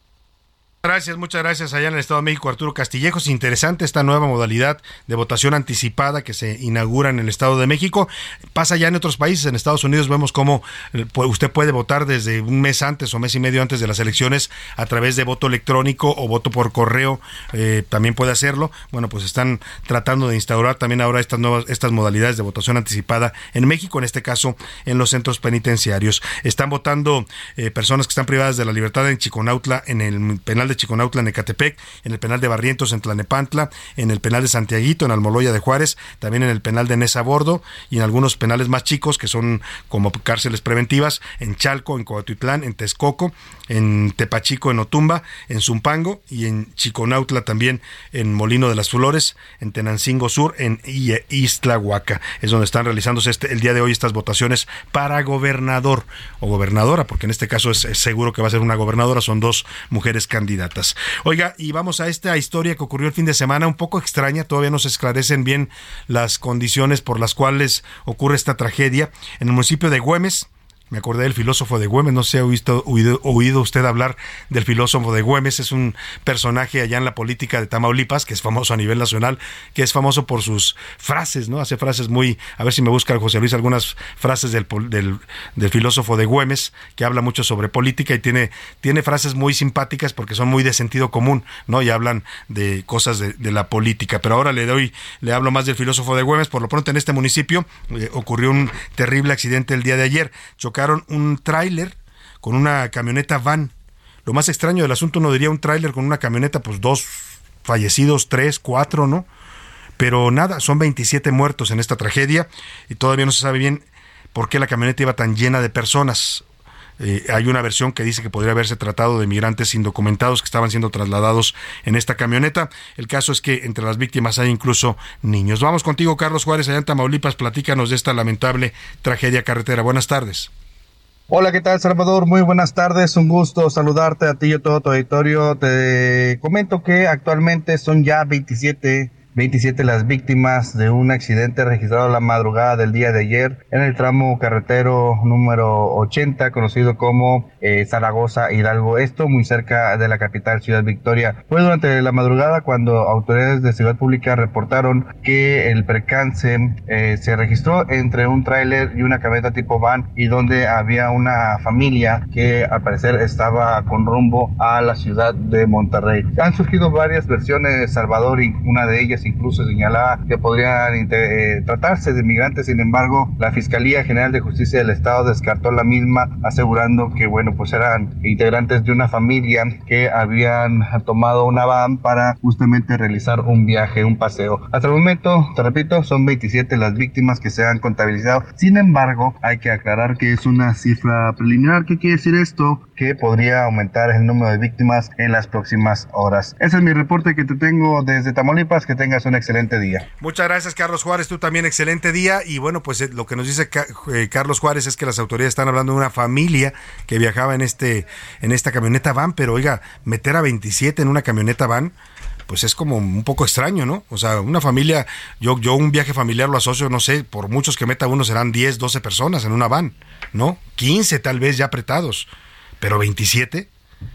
Gracias, muchas gracias allá en el Estado de México, Arturo Castillejos. Interesante esta nueva modalidad de votación anticipada que se inaugura en el Estado de México. Pasa ya en otros países, en Estados Unidos vemos cómo eh, usted puede votar desde un mes antes o mes y medio antes de las elecciones a través de voto electrónico o voto por correo, eh, también puede hacerlo. Bueno, pues están tratando de instaurar también ahora estas nuevas, estas modalidades de votación anticipada en México, en este caso en los centros penitenciarios. Están votando eh, personas que están privadas de la libertad en Chiconautla, en el penal de de Chiconautla en Ecatepec, en el penal de Barrientos en Tlanepantla, en el penal de Santiaguito en Almoloya de Juárez, también en el penal de Nesa Bordo y en algunos penales más chicos que son como cárceles preventivas en Chalco, en Coatitlán, en Texcoco, en Tepachico, en Otumba, en Zumpango y en Chiconautla también en Molino de las Flores, en Tenancingo Sur, en Istlahuaca. Es donde están realizándose este, el día de hoy estas votaciones para gobernador o gobernadora, porque en este caso es seguro que va a ser una gobernadora, son dos mujeres candidatas. Oiga, y vamos a esta historia que ocurrió el fin de semana, un poco extraña, todavía no se esclarecen bien las condiciones por las cuales ocurre esta tragedia en el municipio de Güemes. Me acordé del filósofo de Güemes, no sé si ha oído, oído, usted hablar del filósofo de Güemes, es un personaje allá en la política de Tamaulipas, que es famoso a nivel nacional, que es famoso por sus frases, ¿no? Hace frases muy, a ver si me busca José Luis algunas frases del, del, filósofo de Güemes, que habla mucho sobre política y tiene, tiene frases muy simpáticas porque son muy de sentido común, ¿no? Y hablan de cosas de, de la política. Pero ahora le doy, le hablo más del filósofo de Güemes, por lo pronto en este municipio eh, ocurrió un terrible accidente el día de ayer. Chocaron un tráiler con una camioneta van. Lo más extraño del asunto no diría un tráiler con una camioneta, pues dos fallecidos, tres, cuatro, ¿no? Pero nada, son 27 muertos en esta tragedia y todavía no se sabe bien por qué la camioneta iba tan llena de personas. Eh, hay una versión que dice que podría haberse tratado de migrantes indocumentados que estaban siendo trasladados en esta camioneta. El caso es que entre las víctimas hay incluso niños. Vamos contigo, Carlos Juárez, allá en Tamaulipas. Platícanos de esta lamentable tragedia carretera. Buenas tardes. Hola, ¿qué tal, Salvador? Muy buenas tardes. Un gusto saludarte a ti y a todo tu auditorio. Te comento que actualmente son ya 27 27 las víctimas de un accidente registrado la madrugada del día de ayer en el tramo carretero número 80, conocido como eh, Zaragoza Hidalgo. Esto muy cerca de la capital Ciudad Victoria. Fue durante la madrugada cuando autoridades de seguridad pública reportaron que el percance eh, se registró entre un tráiler y una camioneta tipo van y donde había una familia que al parecer estaba con rumbo a la ciudad de Monterrey. Han surgido varias versiones, Salvador, y una de ellas incluso señalaba que podrían eh, tratarse de migrantes, sin embargo, la Fiscalía General de Justicia del Estado descartó la misma, asegurando que, bueno, pues eran integrantes de una familia que habían tomado una van para justamente realizar un viaje, un paseo. Hasta el momento, te repito, son 27 las víctimas que se han contabilizado. Sin embargo, hay que aclarar que es una cifra preliminar. ¿Qué quiere decir esto? Que podría aumentar el número de víctimas en las próximas horas. Ese es mi reporte que te tengo desde Tamaulipas. Que tengas un excelente día. Muchas gracias, Carlos Juárez. Tú también, excelente día. Y bueno, pues eh, lo que nos dice eh, Carlos Juárez es que las autoridades están hablando de una familia que viajaba en, este, en esta camioneta van, pero oiga, meter a 27 en una camioneta van pues es como un poco extraño, ¿no? O sea, una familia, yo, yo un viaje familiar lo asocio, no sé, por muchos que meta uno serán 10, 12 personas en una van, ¿no? 15 tal vez ya apretados, pero 27,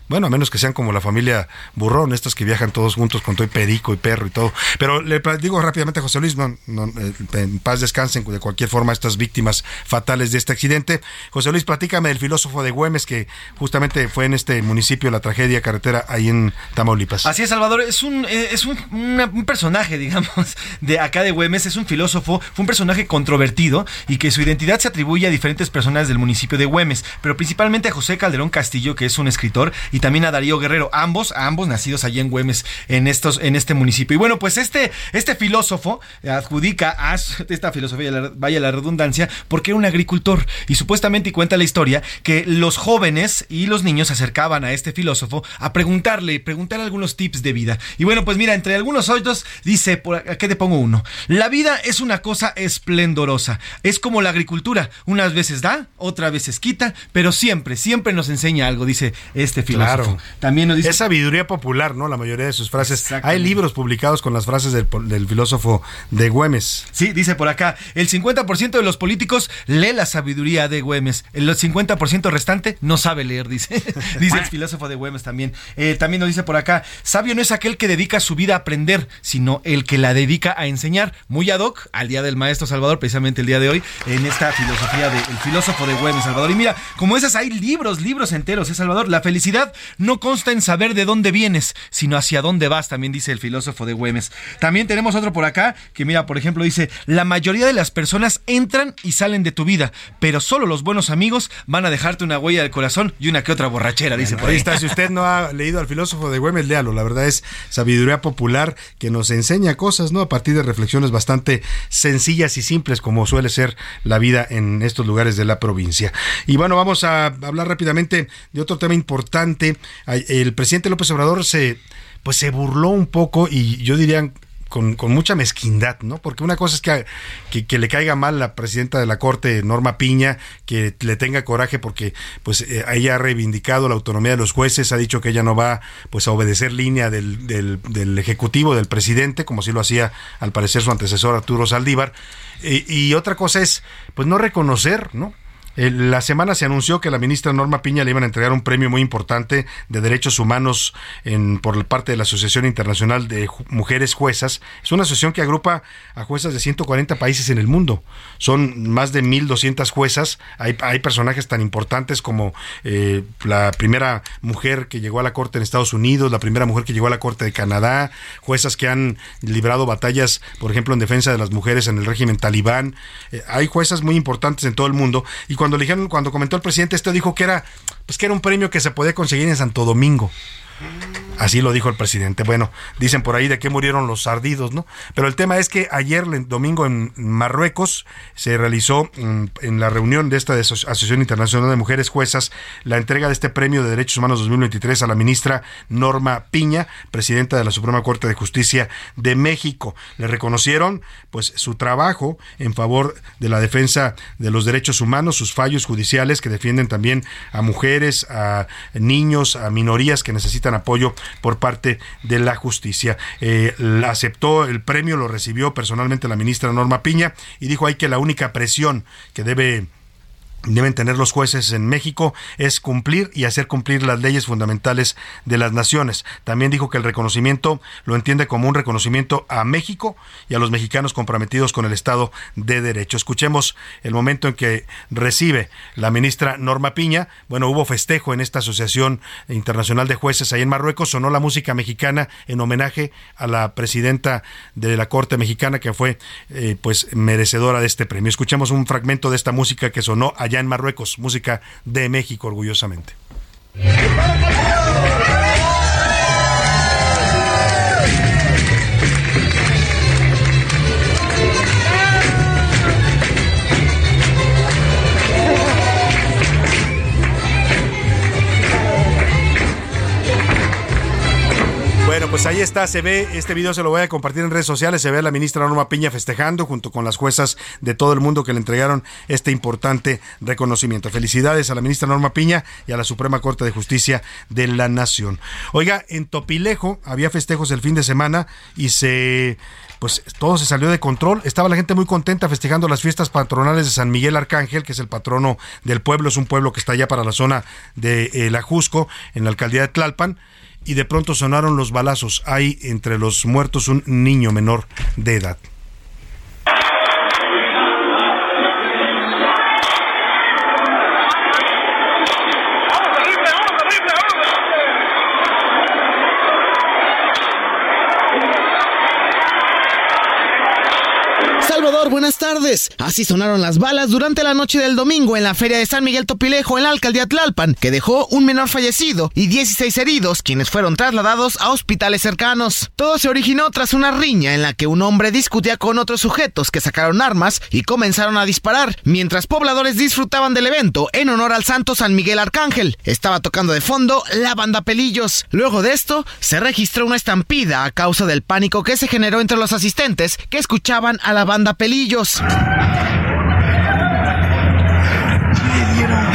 bueno, a menos que sean como la familia Burrón, estos que viajan todos juntos con todo y perico y perro y todo. Pero le digo rápidamente a José Luis, no, eh, en paz descansen de cualquier forma estas víctimas fatales de este accidente. José Luis, platícame del filósofo de Güemes que justamente fue en este municipio la tragedia carretera ahí en Tamaulipas. Así es, Salvador, es un, eh, es un, un personaje, digamos, de acá de Güemes, es un filósofo, fue un personaje controvertido y que su identidad se atribuye a diferentes personas del municipio de Güemes, pero principalmente a José Calderón Castillo, que es un escritor también a Darío Guerrero, ambos, ambos nacidos allí en Güemes, en estos, en este municipio. Y bueno, pues este, este filósofo adjudica a esta filosofía, vaya la redundancia, porque era un agricultor y supuestamente y cuenta la historia que los jóvenes y los niños se acercaban a este filósofo a preguntarle, preguntar algunos tips de vida. Y bueno, pues mira, entre algunos otros dice, por qué te pongo uno? La vida es una cosa esplendorosa, es como la agricultura, unas veces da, otras veces quita, pero siempre, siempre nos enseña algo, dice este filósofo. Claro. También nos dice... Es sabiduría popular, ¿no? La mayoría de sus frases. Hay libros publicados con las frases del, filósofo de Güemes. Sí, dice por acá, el 50% de los políticos lee la sabiduría de Güemes. El 50% restante no sabe leer, dice. dice el filósofo de Güemes también. Eh, también nos dice por acá, sabio no es aquel que dedica su vida a aprender, sino el que la dedica a enseñar. Muy ad hoc al Día del Maestro Salvador, precisamente el día de hoy, en esta filosofía del filósofo de Güemes, Salvador. Y mira, como esas hay libros, libros enteros, ¿eh, Salvador? La felicidad no consta en saber de dónde vienes, sino hacia dónde vas, también dice el filósofo de Güemes. También tenemos otro por acá que mira, por ejemplo, dice, la mayoría de las personas entran y salen de tu vida, pero solo los buenos amigos van a dejarte una huella del corazón y una que otra borrachera, dice por ahí. está, si usted no ha leído al filósofo de Güemes, léalo, la verdad es sabiduría popular que nos enseña cosas, ¿no? A partir de reflexiones bastante sencillas y simples como suele ser la vida en estos lugares de la provincia. Y bueno, vamos a hablar rápidamente de otro tema importante el presidente López Obrador se, pues se burló un poco y yo diría con, mucha mezquindad, ¿no? Porque una cosa es que, que, le caiga mal la presidenta de la Corte, Norma Piña, que le tenga coraje porque pues eh, ella ha reivindicado la autonomía de los jueces, ha dicho que ella no va pues a obedecer línea del, del, Ejecutivo, del presidente, como si lo hacía al parecer su antecesor Arturo Saldívar. y otra cosa es pues no reconocer, ¿no? La semana se anunció que la ministra Norma Piña le iban a entregar un premio muy importante de derechos humanos en, por parte de la Asociación Internacional de Mujeres Juezas. Es una asociación que agrupa a juezas de 140 países en el mundo. Son más de 1.200 juezas. Hay, hay personajes tan importantes como eh, la primera mujer que llegó a la Corte en Estados Unidos, la primera mujer que llegó a la Corte de Canadá, juezas que han librado batallas, por ejemplo, en defensa de las mujeres en el régimen talibán. Eh, hay juezas muy importantes en todo el mundo. Le dijeron, cuando comentó el presidente esto, dijo que era, pues que era un premio que se podía conseguir en Santo Domingo. Así lo dijo el presidente. Bueno, dicen por ahí de qué murieron los ardidos, ¿no? Pero el tema es que ayer, domingo, en Marruecos, se realizó mm, en la reunión de esta Asociación Internacional de Mujeres Juezas la entrega de este Premio de Derechos Humanos 2023 a la ministra Norma Piña, presidenta de la Suprema Corte de Justicia de México. Le reconocieron, pues, su trabajo en favor de la defensa de los derechos humanos, sus fallos judiciales que defienden también a mujeres, a niños, a minorías que necesitan apoyo por parte de la justicia. Eh, aceptó el premio, lo recibió personalmente la ministra Norma Piña y dijo ahí que la única presión que debe deben tener los jueces en México es cumplir y hacer cumplir las leyes fundamentales de las naciones. También dijo que el reconocimiento lo entiende como un reconocimiento a México y a los mexicanos comprometidos con el Estado de Derecho. Escuchemos el momento en que recibe la ministra Norma Piña. Bueno, hubo festejo en esta Asociación Internacional de Jueces ahí en Marruecos. Sonó la música mexicana en homenaje a la presidenta de la Corte Mexicana que fue eh, pues merecedora de este premio. Escuchemos un fragmento de esta música que sonó allá en Marruecos, música de México orgullosamente. Pues ahí está, se ve, este video se lo voy a compartir en redes sociales, se ve a la ministra Norma Piña festejando junto con las juezas de todo el mundo que le entregaron este importante reconocimiento. Felicidades a la ministra Norma Piña y a la Suprema Corte de Justicia de la Nación. Oiga, en Topilejo había festejos el fin de semana y se pues todo se salió de control. Estaba la gente muy contenta festejando las fiestas patronales de San Miguel Arcángel, que es el patrono del pueblo, es un pueblo que está allá para la zona de eh, La Jusco, en la alcaldía de Tlalpan y de pronto sonaron los balazos. Hay entre los muertos un niño menor de edad. Así sonaron las balas durante la noche del domingo en la feria de San Miguel Topilejo en la alcaldía Tlalpan, que dejó un menor fallecido y 16 heridos, quienes fueron trasladados a hospitales cercanos. Todo se originó tras una riña en la que un hombre discutía con otros sujetos que sacaron armas y comenzaron a disparar, mientras pobladores disfrutaban del evento en honor al santo San Miguel Arcángel. Estaba tocando de fondo la banda Pelillos. Luego de esto, se registró una estampida a causa del pánico que se generó entre los asistentes que escuchaban a la banda Pelillos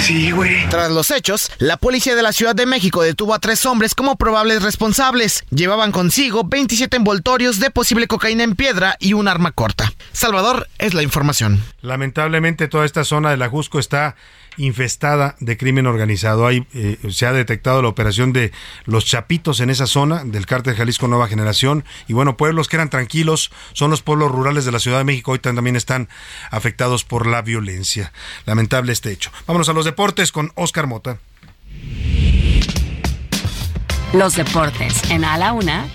Sí, güey. Tras los hechos, la policía de la Ciudad de México detuvo a tres hombres como probables responsables. Llevaban consigo 27 envoltorios de posible cocaína en piedra y un arma corta. Salvador es la información. Lamentablemente toda esta zona de la Jusco está infestada de crimen organizado. Hay, eh, se ha detectado la operación de los chapitos en esa zona del cártel Jalisco Nueva Generación. Y bueno, pueblos que eran tranquilos son los pueblos rurales de la Ciudad de México. Hoy también están afectados por la violencia. Lamentable este hecho. Vámonos a los deportes con Oscar Mota. Los deportes en A la Una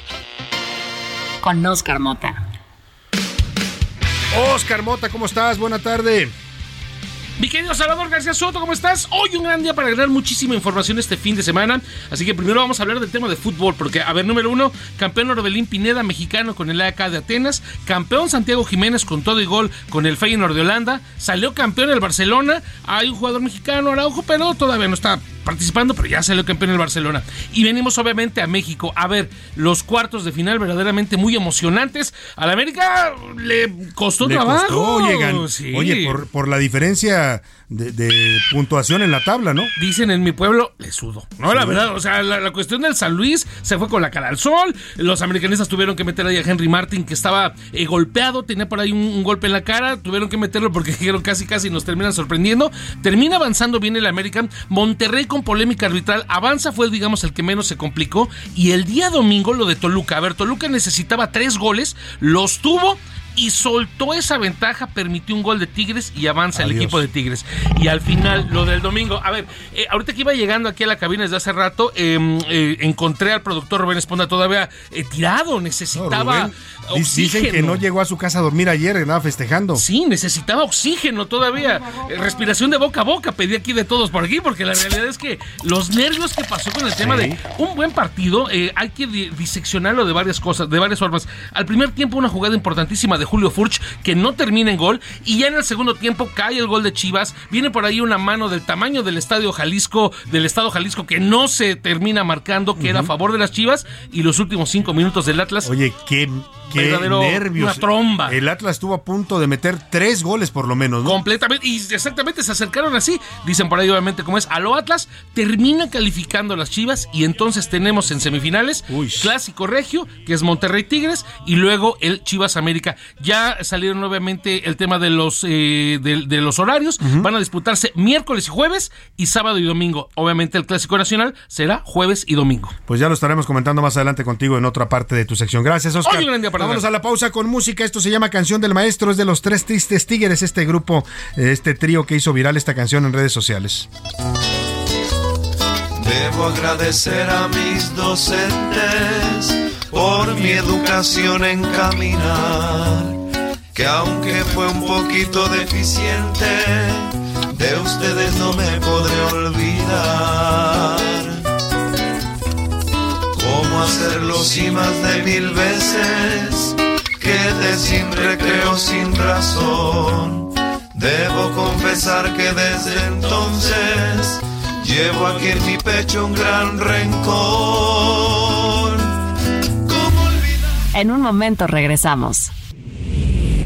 con Oscar Mota. Oscar Mota, ¿cómo estás? Buena tarde. Mi querido Salvador García Soto, ¿cómo estás? Hoy un gran día para ganar muchísima información este fin de semana. Así que primero vamos a hablar del tema de fútbol, porque, a ver, número uno, campeón Orbelín Pineda, mexicano con el AK de Atenas, campeón Santiago Jiménez con todo y gol con el Feyenoord de Holanda, salió campeón el Barcelona, hay un jugador mexicano, Araujo, pero todavía no está participando, pero ya salió campeón el Barcelona. Y venimos obviamente a México a ver los cuartos de final verdaderamente muy emocionantes. Al América le costó Le trabajo. costó, oye, Sí. oye, por, por la diferencia de, de puntuación en la tabla, ¿no? Dicen en mi pueblo, le sudo. No, la verdad, o sea, la, la cuestión del San Luis se fue con la cara al sol. Los americanistas tuvieron que meter ahí a Henry Martin, que estaba eh, golpeado, tenía por ahí un, un golpe en la cara. Tuvieron que meterlo porque dijeron casi, casi nos terminan sorprendiendo. Termina avanzando bien el American. Monterrey con polémica arbitral avanza, fue, digamos, el que menos se complicó. Y el día domingo, lo de Toluca. A ver, Toluca necesitaba tres goles, los tuvo. Y soltó esa ventaja, permitió un gol de Tigres y avanza el equipo de Tigres. Y al final, lo del domingo. A ver, eh, ahorita que iba llegando aquí a la cabina desde hace rato, eh, eh, encontré al productor Rubén Esponda todavía eh, tirado. Necesitaba Rubén, di- oxígeno. Dicen que no llegó a su casa a dormir ayer, andaba festejando. Sí, necesitaba oxígeno todavía. Respiración de boca a boca. Pedí aquí de todos por aquí, porque la realidad es que los nervios que pasó con el tema Sí. de un buen partido, hay que di- diseccionarlo de varias cosas, de varias formas. Al primer tiempo, una jugada importantísima de Julio Furch que no termina en gol. Y ya en el segundo tiempo cae el gol de Chivas. Viene por ahí una mano del tamaño del estadio Jalisco, del estado Jalisco, que no se termina marcando, que era a favor de las Chivas. Y los últimos cinco minutos del Atlas. Oye, qué, qué nervios. una tromba. El Atlas estuvo a punto de meter tres goles por lo menos, ¿no? Completamente, y exactamente se acercaron así. Dicen por ahí, obviamente, como es a lo Atlas, termina calificando a las Chivas y entonces tenemos en semifinales Clásico Regio, que es Monterrey Tigres, y luego el Chivas América. Ya salieron obviamente el tema de los eh, de, de los horarios. Van a disputarse miércoles y jueves y sábado y domingo. Obviamente el Clásico Nacional será jueves y domingo. Pues ya lo estaremos comentando más adelante contigo en otra parte de tu sección. Gracias, Oscar. Hoy un gran día Vámonos a la pausa con música. Esto se llama Canción del Maestro. Es de los Tres Tristes Tigres, este grupo, este trío que hizo viral esta canción en redes sociales. Debo agradecer a mis docentes por mi educación en caminar, que aunque fue un poquito deficiente, de ustedes no me podré olvidar. Hacerlo si más de mil veces quedé sin recreo, sin razón. Debo confesar que desde entonces llevo aquí en mi pecho un gran rencor. En un momento regresamos.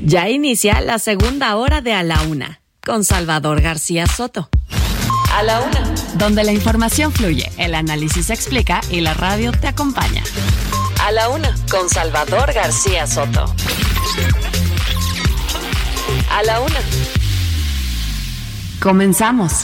Ya inicia la segunda hora de A la Una con Salvador García Soto. A la Una. Donde la información fluye, el análisis se explica y la radio te acompaña. A la una, con Salvador García Soto. A la una. Comenzamos.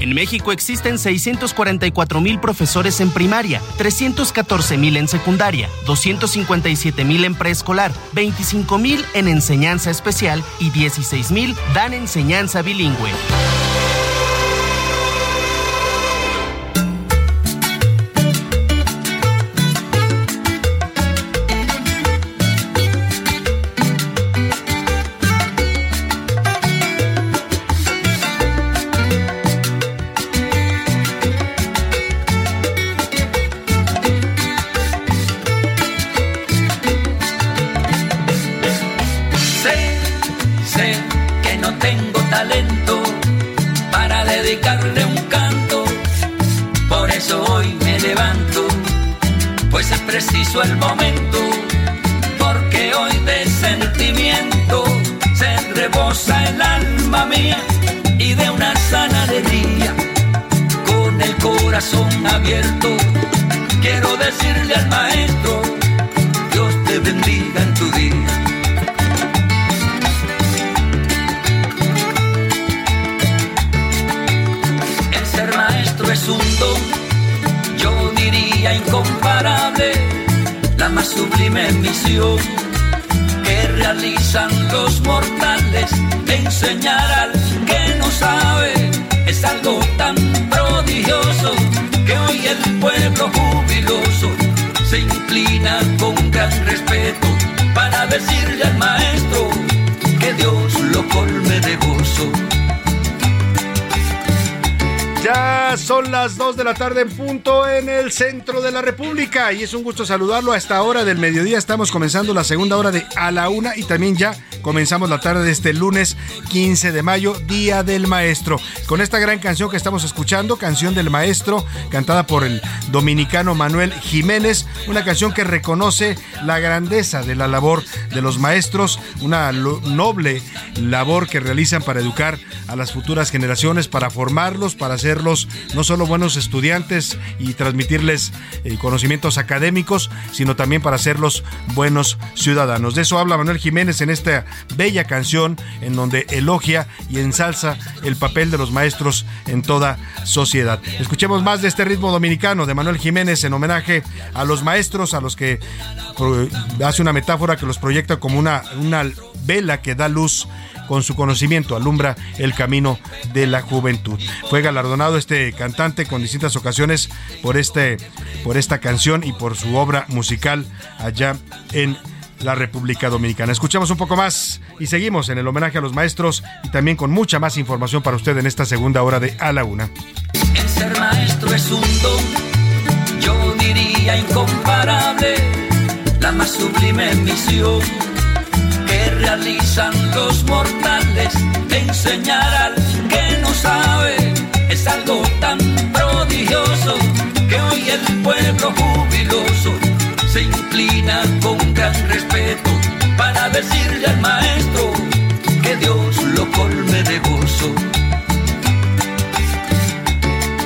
En México existen 644 mil profesores en primaria, 314 mil en secundaria, 257 mil en preescolar, 25 mil en enseñanza especial y 16 mil dan enseñanza bilingüe. Decirle al maestro, Dios te bendiga en tu día. El ser maestro es un don, yo diría incomparable, la más sublime misión las 2 de la tarde en punto en el centro de la República y es un gusto saludarlo a esta hora del mediodía. Estamos comenzando la segunda hora de a la una y también ya comenzamos la tarde de este lunes 15 de mayo, Día del Maestro. Con esta gran canción que estamos escuchando, Canción del Maestro, cantada por el dominicano Manuel Jiménez, una canción que reconoce la grandeza de la labor de los maestros, una noble labor que realizan para educar a las futuras generaciones, para formarlos, para hacerlos no solo buenos estudiantes y transmitirles eh, conocimientos académicos, sino también para hacerlos buenos ciudadanos. De eso habla Manuel Jiménez en esta bella canción en donde elogia y ensalza el papel de los maestros en toda sociedad. Escuchemos más de este ritmo dominicano de Manuel Jiménez en homenaje a los maestros, a los que hace una metáfora que los proyecta como una, una vela que da luz con su conocimiento alumbra el camino de la juventud. Fue galardonado este cantante con distintas ocasiones por, este, por esta canción y por su obra musical allá en la República Dominicana. Escuchamos un poco más y seguimos en el homenaje a los maestros y también con mucha más información para usted en esta segunda hora de A la Una. El ser maestro es un don, yo diría incomparable, la más sublime misión realizan los mortales. Enseñar al que no sabe es algo tan prodigioso que hoy el pueblo jubiloso se inclina con gran respeto para decirle al maestro que Dios lo colme de gozo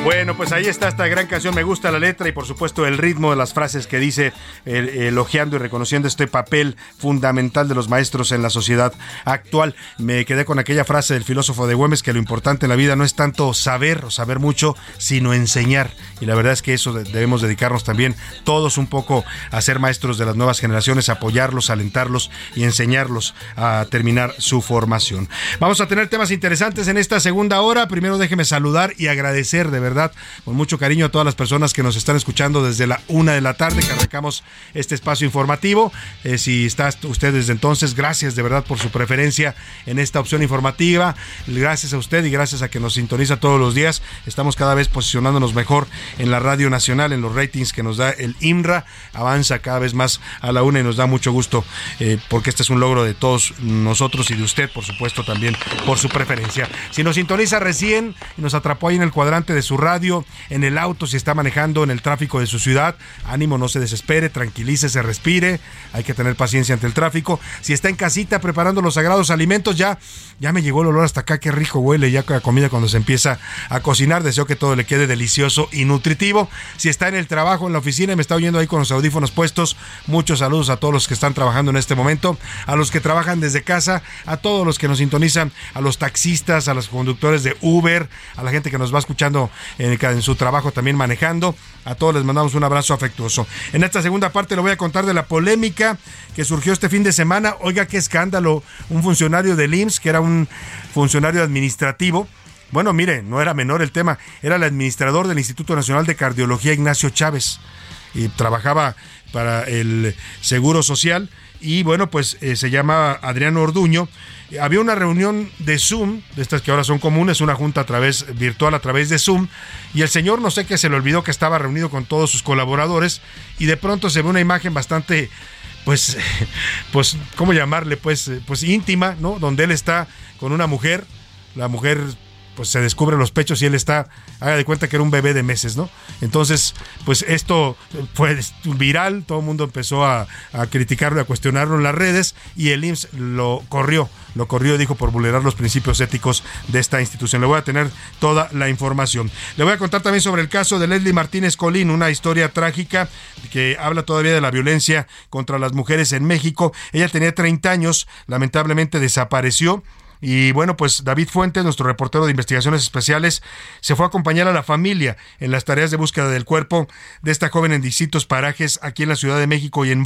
bueno, pues ahí está esta gran canción. Me gusta la letra y por supuesto el ritmo de las frases que dice, elogiando y reconociendo este papel fundamental de los maestros en la sociedad actual. Me quedé con aquella frase del filósofo de Güemes que lo importante en la vida no es tanto saber o saber mucho, sino enseñar. Y la verdad es que eso debemos dedicarnos también todos un poco a ser maestros de las nuevas generaciones, apoyarlos, alentarlos y enseñarlos a terminar su formación. Vamos a tener temas interesantes en esta segunda hora. Primero déjeme saludar y agradecer de verdad con mucho cariño a todas las personas que nos están escuchando desde la una de la tarde que arrancamos este espacio informativo. Eh, si está usted desde entonces, gracias de verdad por su preferencia en esta opción informativa. Gracias a usted y gracias a que nos sintoniza todos los días. Estamos cada vez posicionándonos mejor en la radio nacional, en los ratings que nos da el IMRA. Avanza cada vez más a la una y nos da mucho gusto eh, porque este es un logro de todos nosotros y de usted, por supuesto, también por su preferencia. Si nos sintoniza recién y nos atrapó ahí en el cuadrante de su radio, en el auto, si está manejando en el tráfico de su ciudad. Ánimo, no se desespere, tranquilícese, respire. Hay que tener paciencia ante el tráfico. Si está en casita preparando los sagrados alimentos, ya, ya me llegó el olor hasta acá. Qué rico huele ya la comida cuando se empieza a cocinar. Deseo que todo le quede delicioso y nutritivo. Si está en el trabajo, en la oficina me está oyendo ahí con los audífonos puestos, muchos saludos a todos los que están trabajando en este momento, a los que trabajan desde casa, a todos los que nos sintonizan, a los taxistas, a los conductores de Uber, a la gente que nos va escuchando en, su trabajo también manejando. A todos les mandamos un abrazo afectuoso. En esta segunda parte le voy a contar de la polémica que surgió este fin de semana. Oiga, qué escándalo. Un funcionario del IMSS, que era un funcionario administrativo, bueno, mire, no era menor el tema, era el administrador del Instituto Nacional de Cardiología Ignacio Chávez y trabajaba para el Seguro Social y bueno, pues eh, se llama Adriano Orduño había una reunión de Zoom, de estas que ahora son comunes, una junta a través virtual a través de Zoom, y el señor no sé qué se le olvidó que estaba reunido con todos sus colaboradores y de pronto se ve una imagen bastante pues pues cómo llamarle pues pues íntima, ¿no? Donde él está con una mujer, la mujer pues se descubre los pechos y él está, haga de cuenta que era un bebé de meses, ¿no? Entonces, pues esto fue viral, todo el mundo empezó a, criticarlo, a cuestionarlo en las redes y el IMSS lo corrió, lo corrió, dijo, por vulnerar los principios éticos de esta institución. Le voy a tener toda la información. Le voy a contar también sobre el caso de Leslie Martínez Colín, una historia trágica que habla todavía de la violencia contra las mujeres en México. Ella tenía 30 años, lamentablemente desapareció y bueno, pues David Fuentes, nuestro reportero de investigaciones especiales, se fue a acompañar a la familia en las tareas de búsqueda del cuerpo de esta joven en distintos parajes aquí en la Ciudad de México y en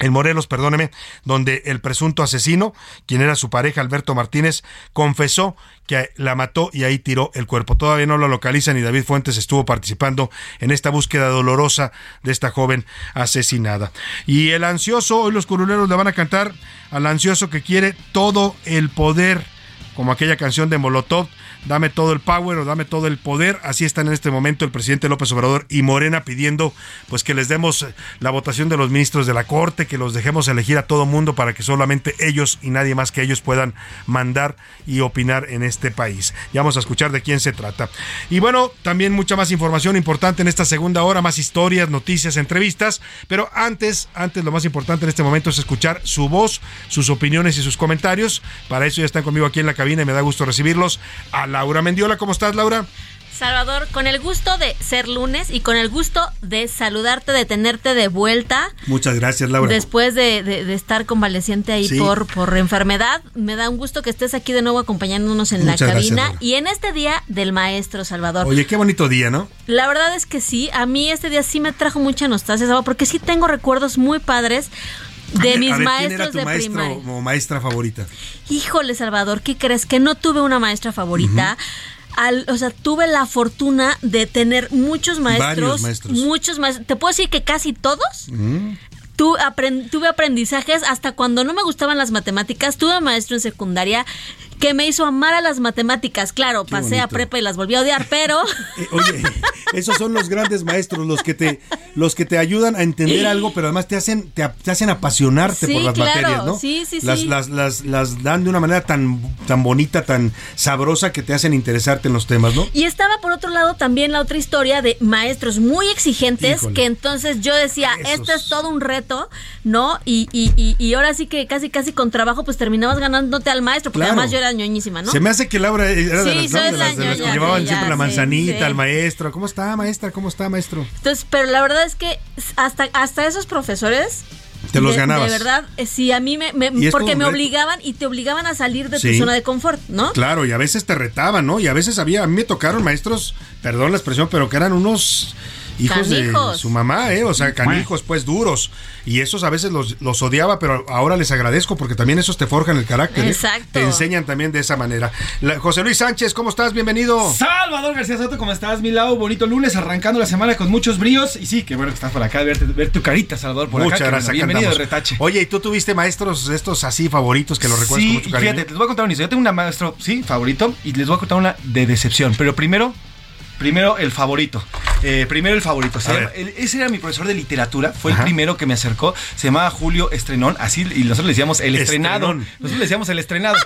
en Morelos, perdóneme, donde el presunto asesino, quien era su pareja Alberto Martínez, confesó que la mató y ahí tiró el cuerpo. Todavía no lo localizan y David Fuentes estuvo participando en esta búsqueda dolorosa de esta joven asesinada. Y el ansioso, hoy los curuleros le van a cantar al ansioso que quiere todo el poder como aquella canción de Molotov, dame todo el power o dame todo el poder. Así están en este momento el presidente López Obrador y Morena pidiendo pues que les demos la votación de los ministros de la Corte, que los dejemos elegir a todo mundo para que solamente ellos y nadie más que ellos puedan mandar y opinar en este país. Ya vamos a escuchar de quién se trata. Y bueno, también mucha más información importante en esta segunda hora, más historias, noticias, entrevistas, pero antes, antes lo más importante en este momento es escuchar su voz, sus opiniones y sus comentarios. Para eso ya están conmigo aquí en la cabina y me da gusto recibirlos. Laura Mendiola, ¿cómo estás, Laura? Salvador, con el gusto de ser lunes y con el gusto de saludarte, de tenerte de vuelta. Muchas gracias, Laura. Después de, de- de estar convaleciente ahí Sí. por, por enfermedad, me da un gusto que estés aquí de nuevo acompañándonos en Muchas la cabina y en este día del maestro Salvador. Oye, qué bonito día, ¿no? La verdad es que sí, a mí este día sí me trajo mucha nostalgia, Salvador, porque sí tengo recuerdos muy padres de A mis ¿quién era maestros tu de maestro primaria. o maestra favorita? Híjole, Salvador, ¿qué crees? Que no tuve una maestra favorita. Al- o sea, tuve la fortuna de tener muchos maestros. Maestros. Muchos maestros. Te puedo decir que casi todos. Mm. Tu- tuve aprendizajes hasta cuando no me gustaban las matemáticas. Tuve maestro en secundaria que me hizo amar a las matemáticas. Claro, pasé a prepa y las volví a odiar, pero Eh, oye, esos son los grandes maestros, los que te, los que te ayudan a entender algo, pero además te hacen, te, te hacen apasionarte Sí, por las claro, materias, ¿no? sí, sí, las, sí. Las, las, las dan de una manera tan, tan bonita, tan sabrosa que te hacen interesarte en los temas, ¿no? Y estaba por otro lado también la otra historia de maestros muy exigentes Híjole. que entonces yo decía, Esos. este es todo un reto, ¿no? Y, y, y, y ahora sí que casi casi con trabajo pues terminabas ganándote al maestro, porque Claro. además yo era ñoñísima, ¿no? Se me hace que Laura era de Sí, las, de las- de las que llevaban ya, siempre la manzanita sí. al maestro. ¿Cómo está, maestra? ¿Cómo está, maestro? Entonces, pero la verdad es que hasta, hasta esos profesores... Te los de- ganabas. De verdad, eh, sí, a mí me... porque me obligaban y te obligaban a salir de Sí. tu zona de confort, ¿no? Claro, y a veces te retaban, ¿no? Y a veces había, a mí me tocaron maestros, perdón la expresión, pero que eran unos hijos de su mamá, ¿eh? O sea, canijos, pues duros. Y esos a veces los, los odiaba, pero ahora les agradezco porque también esos te forjan el carácter. ¿eh? Exacto. Te enseñan también de esa manera. La- José Luis Sánchez, ¿cómo estás? Bienvenido. Salvador García Soto, ¿cómo estás, mi Lau? Bonito lunes, arrancando la semana con muchos bríos. Y sí, qué bueno que estás por acá, verte, ver tu carita, Salvador, por Muchas acá. que gracias. Bienvenido andamos. retache. Oye, ¿y tú tuviste maestros estos así favoritos que los recuerdas Sí, con mucho cariño? fíjate, les voy a contar una historia. Yo tengo un maestro, sí, favorito, y les voy a contar una de decepción. Pero primero, primero el favorito. Eh, primero el favorito. Se llama- el- ese era mi profesor de literatura, fue Ajá. el primero que me acercó. Se llamaba Julio Estrenón, así, y nosotros le decíamos el estrenado. Estrenón. Nosotros le decíamos el estrenado.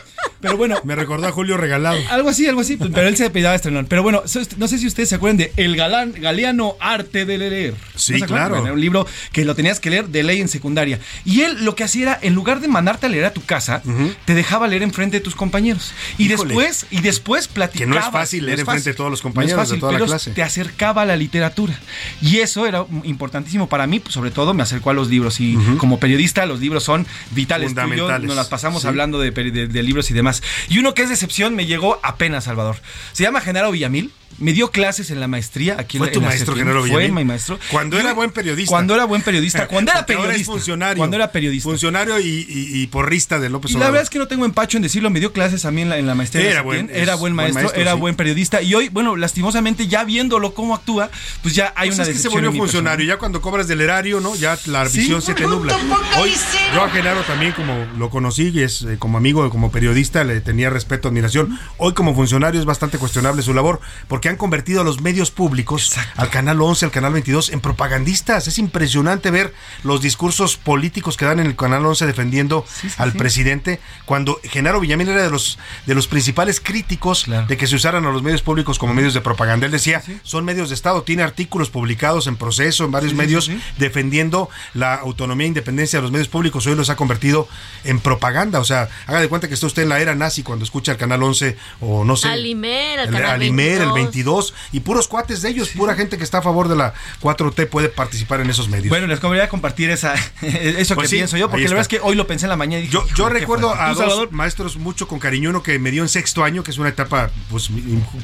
Pero bueno, Me recordó a Julio Regalado. algo así, algo así, pero él se apellidaba Estrenón. Pero bueno, no sé si ustedes se acuerdan de El Galán, Galeano Arte de Leer. Sí, claro. Bueno, era un libro que lo tenías que leer de ley en secundaria. Y él lo que hacía era, en lugar de mandarte a leer a tu casa, te dejaba leer enfrente de tus compañeros. Y Híjole. después, y después platicaba. Que no es fácil leer enfrente de todos los compañeros de toda la pero clase. Te acercaba a la literatura. Y eso era importantísimo para mí, pues, sobre todo me acercó a los libros. Y como periodista, los libros son vitales. Tú y yo Fundamentales. nos las pasamos Sí. hablando de, de- de libros y demás. Y uno que es decepción me llegó apenas, Salvador. Se llama Genaro Villamil. Me dio clases en la maestría aquí en ¿Fue la- tu en la maestro, CETIM. Genaro Fue Villamil? mi maestro. Cuando Yo- era buen periodista. Cuando era buen periodista. Cuando era ahora periodista. es funcionario. Cuando era periodista. Funcionario y, y- y porrista de López Y la Obrador. verdad es que no tengo empacho en decirlo, me dio clases a mí en la, en la maestría. de Era buen- era buen buen maestro, era sí. buen periodista. Y hoy, bueno, lastimosamente, ya viéndolo cómo actúa, pues ya hay Pues una es que se volvió en funcionario. persona. Ya cuando cobras del erario, ¿no? Ya la Sí. visión se te nubla. Hoy, yo a Genaro también, como lo conocí, y es eh, como amigo, como periodista, le tenía respeto, admiración. Hoy, como funcionario, es bastante cuestionable su labor, porque han convertido a los medios públicos, al canal 11, al canal 22, en propagandistas. Es impresionante ver los discursos políticos que dan en el canal 11 defendiendo al sí. presidente, cuando Genaro Villamil era de los, de los principales críticos de que se usaran a los medios públicos como medios de propaganda. Él decía, son medios de Estado, tiene artículos publicados en proceso, en varios medios, sí, sí. defendiendo la autonomía e independencia de los medios públicos. Hoy los ha convertido en propaganda. O sea, haga de cuenta que está usted en la era nazi cuando escucha el canal 11 o no sé. Alimer, el el canal Alimer, el 22. 22, y puros cuates de ellos, pura gente que está a favor de la 4T puede participar en esos medios. Bueno, les convendría compartir esa, eso Pues que sí, pienso yo, porque la verdad es que hoy lo pensé en la mañana y dije, Yo, yo "Híjole, qué recuerdo fuerte". a ¿Tú, dos Salvador? maestros mucho con cariño, uno que me dio en sexto año, que es una etapa pues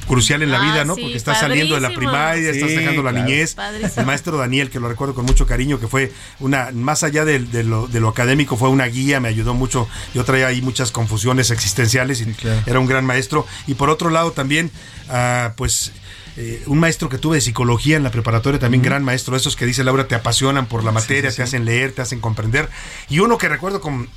crucial en la Ah, vida, ¿no? sí, Porque estás saliendo de la primaria, estás dejando la claro. niñez. Padrísimo. El maestro Daniel, que lo recuerdo con mucho cariño, que fue una, más allá de, de lo, de lo académico, fue una guía, me ayudó mucho. Yo traía ahí muchas confusiones existenciales y claro. era un gran maestro. Y por otro lado también, ah, pues... eh, un maestro que tuve de psicología en la preparatoria, también gran maestro, esos que dice Laura, te apasionan por la materia, sí, te sí. hacen leer, te hacen comprender. Y uno que recuerdo con,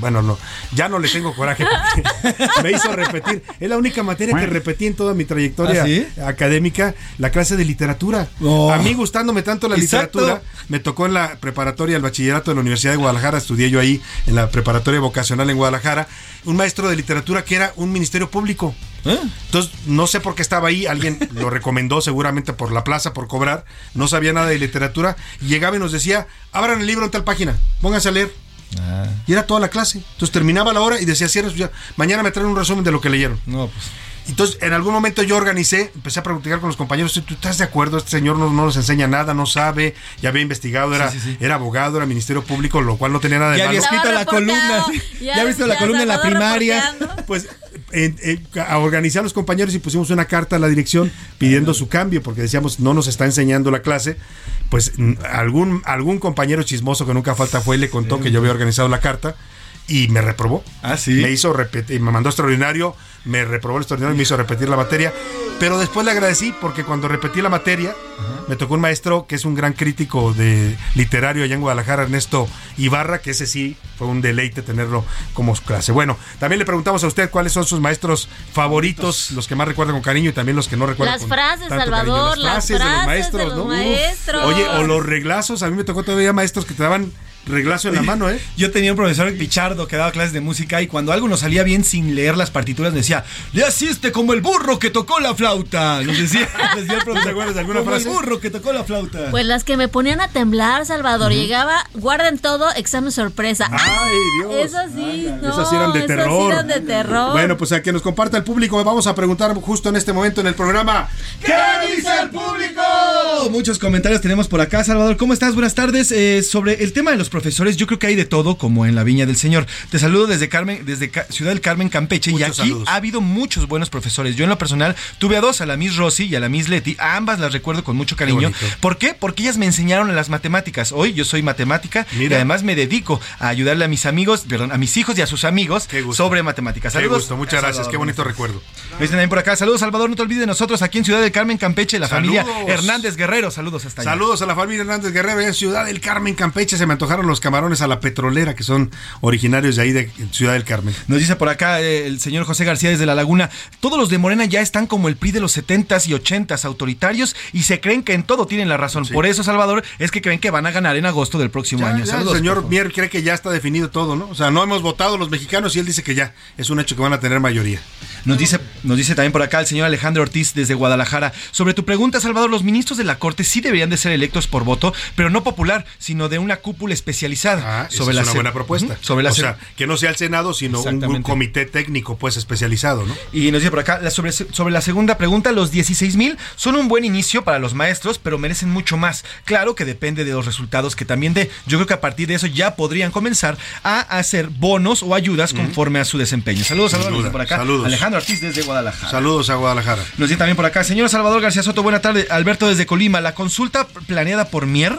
bueno, no, ya no le tengo coraje porque me hizo repetir. Es la única materia que repetí en toda mi trayectoria ¿Ah, sí? académica, la clase de literatura. Oh. A mí gustándome tanto la Exacto. literatura, me tocó en la preparatoria, el bachillerato de la Universidad de Guadalajara, estudié yo ahí en la preparatoria vocacional en Guadalajara, un maestro de literatura que era un ministerio público. ¿Eh? Entonces, no sé por qué estaba ahí, alguien lo recomendó seguramente por la plaza, por cobrar, no sabía nada de literatura, llegaba y nos decía, abran el libro en tal página, pónganse a leer. Ah. Y era toda la clase. Entonces terminaba la hora y decía, cierra, ya, mañana me traen un resumen de lo que leyeron. No, pues. Entonces, en algún momento yo organicé, empecé a preguntar con los compañeros, ¿tú estás de acuerdo? Este señor no, no nos enseña nada, no sabe, ya había investigado, era, Sí, sí, sí. era abogado, era ministerio público, lo cual no tenía nada de Ya había malo. escrito la columna. Ya había visto la columna en la primaria. Pues en- en- a organizar a los compañeros y pusimos una carta a la dirección pidiendo su cambio, porque decíamos, no nos está enseñando la clase. Pues algún, algún compañero chismoso que nunca falta fue y le contó que yo había organizado la carta y me reprobó. Ah, sí. Me hizo repetir, me mandó extraordinario, me reprobó el extraordinario y me hizo repetir la materia. Pero después le agradecí porque cuando repetí la materia, me tocó un maestro que es un gran crítico de literario allá en Guadalajara, Ernesto Ibarra, que ese sí fue un deleite tenerlo como clase. Bueno, también le preguntamos a usted cuáles son sus maestros favoritos, los que más recuerdan con cariño y también los que no recuerdan Las con frases, tanto Salvador, cariño. las de los frases maestros, de los ¿no? Uf. maestros. Oye, o los reglazos, a mí me tocó todavía maestros que te daban reglazo en la mano, ¿eh? Yo tenía un profesor Pichardo que daba clases de música y cuando algo nos salía bien sin leer las partituras decía, le asiste como el burro que tocó la flauta. Nos decía, decía el profesor, ¿Te acuerdas de alguna como frase? el burro que tocó la flauta. Pues las que me ponían a temblar, Salvador. Llegaba, guarden todo, examen sorpresa. Ay, Dios. Eso sí, no, Esas sí eran de esas sí terror. eran de terror. Bueno, pues a que nos comparta el público, vamos a preguntar justo en este momento en el programa. ¿Qué dice el público? Muchos comentarios tenemos por acá, Salvador. ¿Cómo estás? Buenas tardes. Eh, sobre el tema de los profesores, yo creo que hay de todo, como en la Viña del Señor. Te saludo desde Carmen, desde Ciudad del Carmen, Campeche, y aquí saludos. ha habido muchos buenos profesores. Yo en lo personal tuve a dos, a la Miss Rosy y a la Miss Leti. A ambas las recuerdo con mucho cariño. ¿Por qué? Porque ellas me enseñaron a las matemáticas. Hoy yo soy matemática y además me dedico a ayudarle a mis amigos, perdón, a mis hijos y a sus amigos sobre matemáticas. Qué Saludos. gusto, muchas gracias, Salvador, qué bonito recuerdo. Nos dicen también por acá. Saludos, Salvador. No te olvides de nosotros aquí en Ciudad del Carmen, Campeche, la familia. Hernández Guerrero. Saludos hasta allá. Saludos a la familia Hernández Guerrero en Ciudad del Carmen, Campeche. Se me antojaron los camarones a la petrolera, que son originarios de ahí de Ciudad del Carmen. Nos dice por acá eh, el señor José García desde La Laguna. Todos los de Morena ya están como el PRI de los 70s y 80s autoritarios y se creen que en todo tienen la razón. Por eso, Salvador, es que creen que van a ganar en agosto del próximo Ya, año. ya, el señor Mier cree que ya está definido todo, ¿no? O sea, no hemos votado los mexicanos y él dice que ya es un hecho que van a tener mayoría. Nos dice, nos dice también por acá el señor Alejandro Ortiz desde Guadalajara. Sobre tu pregunta, Salvador, los ministros de la Corte sí deberían de ser electos por voto, pero no popular, sino de una cúpula especializada. Ah, Esa es una buena propuesta. Ujú, sobre la o se- sea, que no sea el Senado, sino un, un comité técnico, pues, especializado, ¿no? Y nos dice por acá, sobre, sobre la segunda pregunta, los 16 mil son un buen inicio para los maestros, pero merecen mucho más. Claro que depende de los resultados que también dé. Yo creo que a partir de eso ya podrían comenzar a hacer bonos o ayudas conforme a su desempeño. Saludos, saludos por acá. saludos. Alejandro Ortiz desde Guadalajara. Saludos a Guadalajara. Nos dice también por acá, señor Salvador García Soto, buena tarde. Alberto desde Colima, la consulta planeada por Mier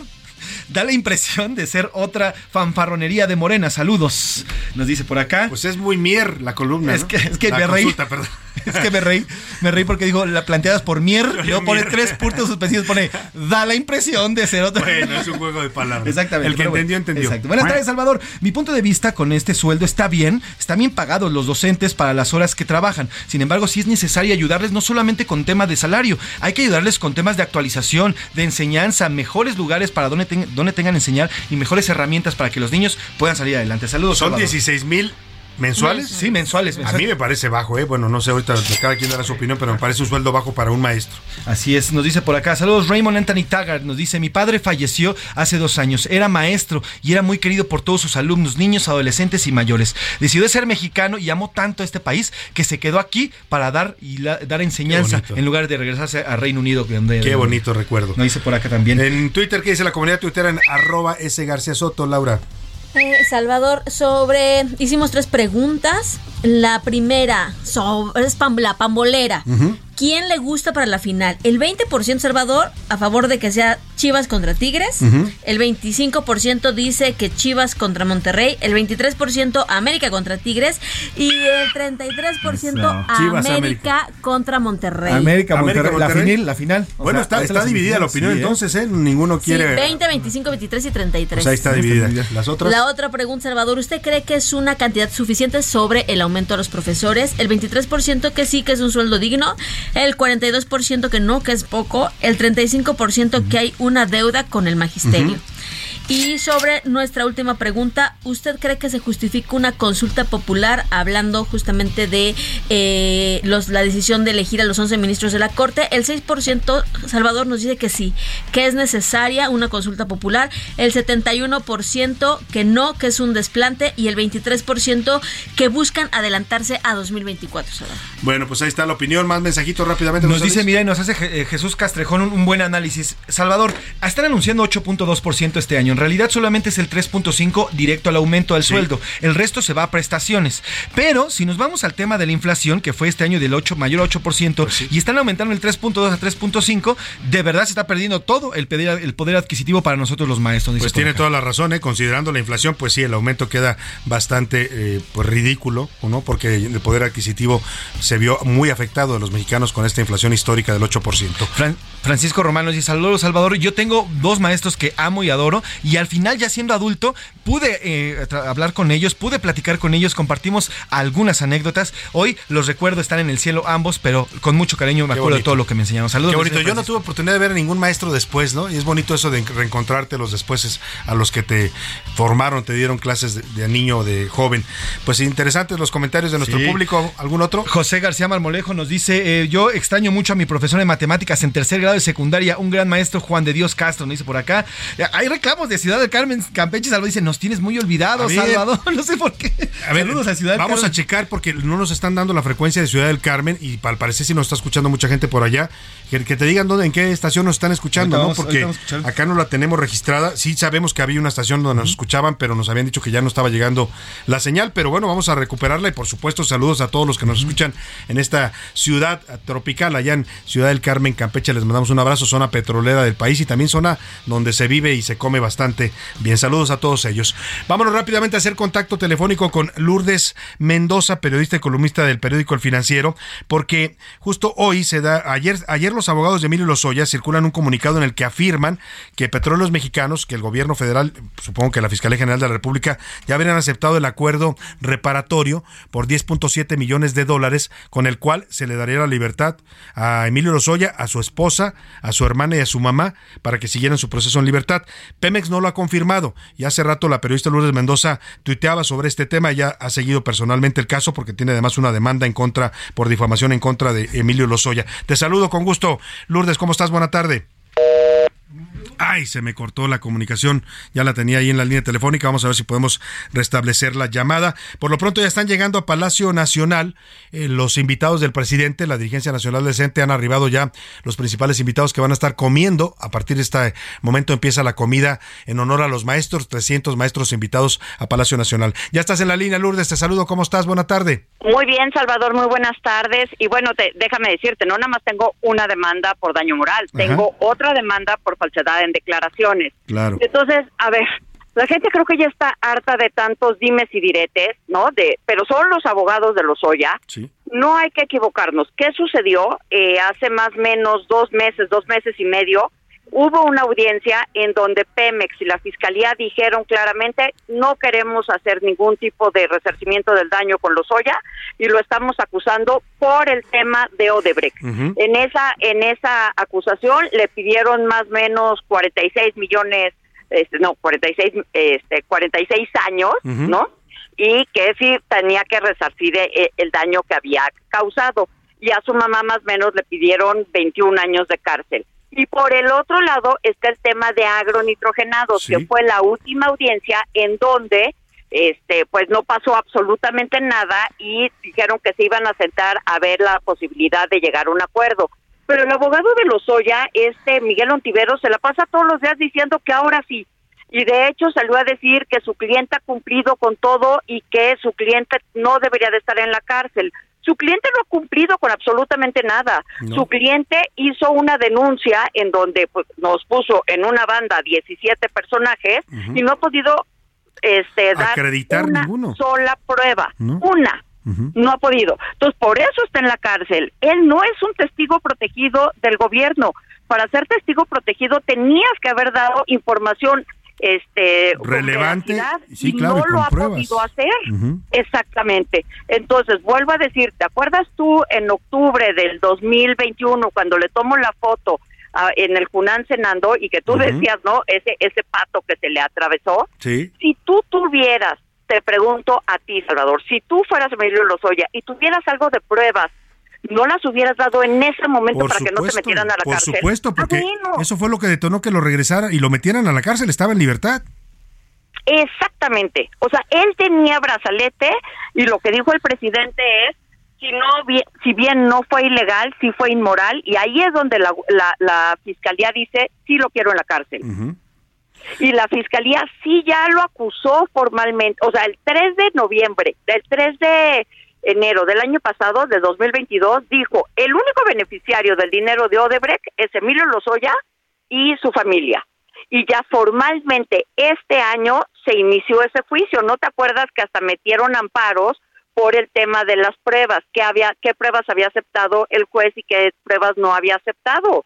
da la impresión de ser otra fanfarronería de Morena. Saludos. Nos dice por acá. Pues es muy Mier la columna. Es ¿no? que, es que La me reí. consulta, perdón. Es que me reí, me reí porque digo, la planteadas por Mier, luego pone Mier. tres puntos suspensivos, pone, da la impresión de ser otra. Bueno, es un juego de palabras. Exactamente. El que bueno, entendió, entendió. Exacto. Buenas tardes, Salvador. Mi punto de vista con este sueldo está bien, están bien pagados los docentes para las horas que trabajan. Sin embargo, sí es necesario ayudarles no solamente con temas de salario, hay que ayudarles con temas de actualización, de enseñanza, mejores lugares para donde, ten- donde tengan enseñar y mejores herramientas para que los niños puedan salir adelante. Saludos. Son Salvador. 16 mil mensuales. Sí, mensuales. A mí me parece bajo, ¿eh? Bueno, no sé, ahorita cada quien dará su opinión, pero me parece un sueldo bajo para un maestro. Así es, nos dice por acá, saludos Raymond Anthony Taggart, nos dice, mi padre falleció hace dos años, era maestro y era muy querido por todos sus alumnos, niños, adolescentes y mayores. Decidió ser mexicano y amó tanto a este país que se quedó aquí para dar y la- dar enseñanza en lugar de regresarse a Reino Unido. Donde, Qué bonito recuerdo. Nos dice por acá también. En Twitter, ¿qué dice la comunidad tuitera en arroba S García Soto, Laura? Eh, Salvador, sobre. Hicimos tres preguntas. La primera, sobre, la pambolera. ¿Quién le gusta para la final? El 20% Salvador a favor de que sea Chivas contra Tigres, Ujú. el 25% dice que Chivas contra Monterrey, el 23% América contra Tigres y el 33% Chivas, América, contra Monterrey. América, Monterrey, la Monterrey. final, la final. O Bueno, sea, está, está dividida la opinión sí, ¿eh? entonces, ¿eh? Ninguno Sí, quiere... 20, 25, 23 y 33. Pues ahí está dividida. Las otras... La otra pregunta, Salvador, ¿usted cree que es una cantidad suficiente sobre el aumento a los profesores? El 23% que sí, que es un sueldo digno, el 42% que no, que es poco, el 35% que hay una deuda con el magisterio. Y sobre nuestra última pregunta, ¿usted cree que se justifica una consulta popular hablando justamente de eh, los, la decisión de elegir a los 11 ministros de la Corte? El 6%, Salvador, nos dice que sí, que es necesaria una consulta popular. El 71% que no, que es un desplante. Y el 23% que buscan adelantarse a 2024, Salvador. Bueno, pues ahí está la opinión. Más mensajitos rápidamente. Nos dice, mira, y nos hace eh, Jesús Castrejón un, un buen análisis. Salvador, están anunciando 8.2% este año. En realidad solamente es el 3.5% directo al aumento al sueldo. El resto se va a prestaciones. Pero si nos vamos al tema de la inflación, que fue este año del 8, mayor a 8%, Pues y están aumentando el 3.2 a 3.5, de verdad se está perdiendo todo el poder, el poder adquisitivo para nosotros los maestros. Pues tiene acá. toda la razón, ¿eh? considerando la inflación, pues sí, el aumento queda bastante eh, pues ridículo, ¿no? Porque el poder adquisitivo se vio muy afectado de los mexicanos con esta inflación histórica del 8%. Fran- Francisco Romano dice, saludos Salvador, yo tengo dos maestros que amo y adoro y al final ya siendo adulto pude eh, hablar con ellos, pude platicar con ellos, compartimos algunas anécdotas. Hoy los recuerdo, están en el cielo ambos, pero con mucho cariño me Qué acuerdo de todo lo que me enseñaron. Saludos. Qué bonito. Yo no tuve oportunidad de ver a ningún maestro después, ¿no? Y es bonito eso de reencontrarte los después es a los que te formaron, te dieron clases de, de niño o de joven. Pues interesantes los comentarios de nuestro Sí. público. ¿Algún otro? José García Marmolejo nos dice, eh, yo extraño mucho a mi profesor de matemáticas en tercer grado de secundaria, un gran maestro Juan de Dios Castro, nos dice por acá. Hay reclamos de Ciudad del Carmen, Campeche, Salvador dice, nos tienes muy olvidados, ver. Salvador, no sé por qué. A ver, Saludos a Ciudad del vamos Carmen. a checar porque no nos están dando la frecuencia de Ciudad del Carmen y al parecer si nos está escuchando mucha gente por allá, que, que te digan dónde, en qué estación nos están escuchando, ¿no? Porque acá no la tenemos registrada. Sí sabemos que había una estación donde nos escuchaban, pero nos habían dicho que ya no estaba llegando la señal. Pero bueno, vamos a recuperarla y por supuesto saludos a todos los que nos escuchan en esta ciudad tropical, allá en Ciudad del Carmen, Campeche. Les mandamos un abrazo, zona petrolera del país y también zona donde se vive y se come bastante bien. Saludos a todos ellos. Vámonos rápidamente a hacer contacto telefónico con Lourdes Mendoza, periodista y columnista del periódico El Financiero, porque justo hoy se da, ayer, ayer los abogados de Emilio Lozoya circulan un comunicado en el que afirman que Petróleos Mexicanos, que el gobierno federal, supongo que la Fiscalía General de la República, ya habrían aceptado el acuerdo reparatorio por 10.7 millones de dólares, con el cual se le daría la libertad a Emilio Lozoya, a su esposa, a su hermana y a su mamá, para que siguieran su proceso en libertad. Pemex no lo ha confirmado y hace rato la periodista Lourdes Mendoza tuiteaba sobre este tema, ya ha seguido personalmente el caso porque tiene además una demanda en contra por difamación en contra de Emilio Lozoya. Te saludo con gusto. Lourdes, ¿cómo estás? Buena tarde. Ay, se me cortó la comunicación. Ya la tenía ahí en la línea telefónica. Vamos a ver si podemos restablecer la llamada. Por lo pronto ya están llegando a Palacio Nacional eh, los invitados del presidente, la dirigencia nacional del CENTE. Han arribado ya los principales invitados que van a estar comiendo. A partir de este momento empieza la comida en honor a los maestros. 300 maestros invitados a Palacio Nacional. Ya estás en la línea, Lourdes. Te saludo. ¿Cómo estás? Buena tarde. Muy bien, Salvador, muy buenas tardes. Y bueno, te, déjame decirte, no nada más tengo una demanda por daño moral, Ajá. tengo otra demanda por falsedad en declaraciones. Claro. Entonces, a ver, la gente creo que ya está harta de tantos dimes y diretes, ¿no? De, pero son los abogados de los Oya. Sí. No hay que equivocarnos. ¿Qué sucedió? Eh, hace más o menos dos meses, dos meses y medio, hubo una audiencia en donde Pemex y la Fiscalía dijeron claramente no queremos hacer ningún tipo de resarcimiento del daño con los Oya y lo estamos acusando por el tema de Odebrecht. En esa en esa acusación le pidieron más o menos 46 millones este, no, 46 este 46 años, Ujú. ¿no? Y que sí tenía que resarcir eh, el daño que había causado. Y a su mamá más o menos le pidieron 21 años de cárcel. Y por el otro lado está el tema de agronitrogenados, que fue la última audiencia en donde este pues no pasó absolutamente nada y dijeron que se iban a sentar a ver la posibilidad de llegar a un acuerdo. Pero el abogado de Lozoya, este Miguel Ontivero, se la pasa todos los días diciendo que ahora sí. Y de hecho salió a decir que su cliente ha cumplido con todo y que su cliente no debería de estar en la cárcel. Su cliente no ha cumplido con absolutamente nada. No. Su cliente hizo una denuncia en donde pues, nos puso en una banda 17 personajes y no ha podido este, dar Acreditar una ninguno. sola prueba. No. Una. No ha podido. Entonces, por eso está en la cárcel. Él no es un testigo protegido del gobierno. Para ser testigo protegido tenías que haber dado información este Relevante, sí, y claro, y no lo ha pruebas. podido hacer. Exactamente. Entonces, vuelvo a decir, ¿te acuerdas tú en octubre del 2021 cuando le tomo la foto en el Junán cenando y que tú decías, ¿no? Ese ese pato que se le atravesó. Sí. Si tú tuvieras, te pregunto a ti, Salvador, si tú fueras Emilio Lozoya y tuvieras algo de pruebas, ¿no las hubieras dado en ese momento Por para que no te metieran a la por cárcel? supuesto, Ah, porque bueno. eso fue lo que detonó que lo regresara y lo metieran a la cárcel, estaba en libertad. Exactamente. O sea, él tenía brazalete y lo que dijo el presidente es, si no bien, si bien no fue ilegal, sí fue inmoral y ahí es donde la, la, la fiscalía dice, sí lo quiero en la cárcel. Y la fiscalía sí ya lo acusó formalmente, o sea, el 3 de noviembre, del 3 de enero del año pasado, de 2022, dijo, el único beneficiario del dinero de Odebrecht es Emilio Lozoya y su familia. Y ya formalmente este año se inició ese juicio. ¿No te acuerdas que hasta metieron amparos por el tema de las pruebas? ¿Qué, había, qué pruebas había aceptado el juez y qué pruebas no había aceptado?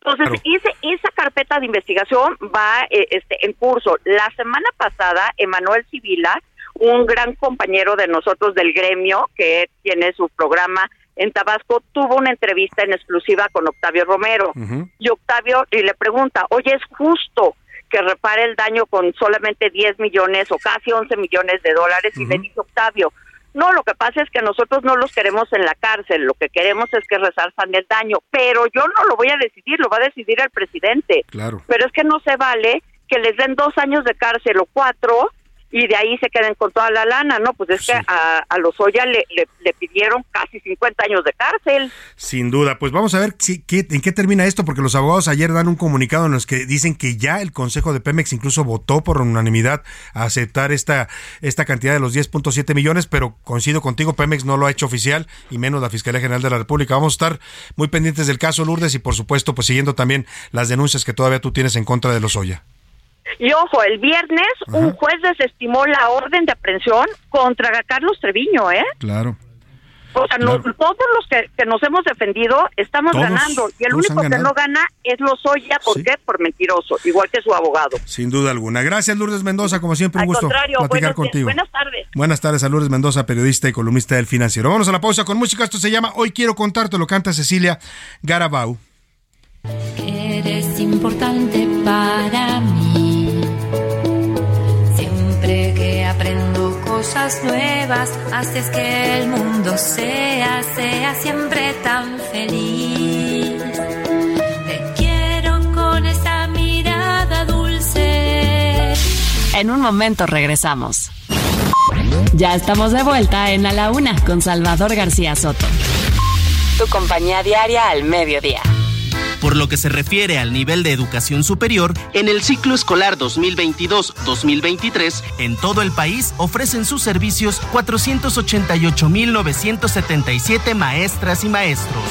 Entonces, ese- esa carpeta de investigación va eh, este, en curso. La semana pasada, Emanuel Civila, un gran compañero de nosotros del gremio, que tiene su programa en Tabasco, tuvo una entrevista en exclusiva con Octavio Romero. Y Octavio y le pregunta, oye, ¿es justo que repare el daño con solamente 10 millones o casi 11 millones de dólares? Y le dice Octavio, no, lo que pasa es que nosotros no los queremos en la cárcel, lo que queremos es que resalzan el daño, pero yo no lo voy a decidir, lo va a decidir el presidente. Claro. Pero es que no se vale que les den dos años de cárcel o cuatro y de ahí se queden con toda la lana, ¿no? Pues es que a, a Lozoya le, le, le pidieron casi 50 años de cárcel. Sin duda, pues vamos a ver si, qué- en qué termina esto, porque los abogados ayer dan un comunicado en los que dicen que ya el Consejo de Pemex incluso votó por unanimidad a aceptar esta, esta cantidad de los 10.7 millones, pero coincido contigo, Pemex no lo ha hecho oficial y menos la Fiscalía General de la República. Vamos a estar muy pendientes del caso Lourdes y por supuesto pues siguiendo también las denuncias que todavía tú tienes en contra de los Oya. Y ojo, el viernes un juez desestimó la orden de aprehensión contra Carlos Treviño, ¿eh? Claro. O sea, no- todos los que, que nos hemos defendido estamos Todos, ganando. Y el único que no gana es Lozoya. ¿Por qué? Por mentiroso, igual que su abogado. Sin duda alguna. Gracias Lourdes Mendoza, como siempre un Al gusto platicar buenos contigo. buenas tardes. Buenas tardes a Lourdes Mendoza, periodista y columnista del Financiero. Vámonos a la pausa con música. Esto se llama Hoy quiero contarte, lo canta Cecilia Garabau. Eres importante para mí. Nuevas, haces que el mundo sea, sea siempre tan feliz. Te quiero con esa mirada dulce. En un momento regresamos. Ya estamos de vuelta en A la Una con Salvador García Soto. Tu compañía diaria al mediodía. Por lo que se refiere al nivel de educación superior, en el ciclo escolar 2022-2023, en todo el país ofrecen sus servicios 488.977 maestras y maestros.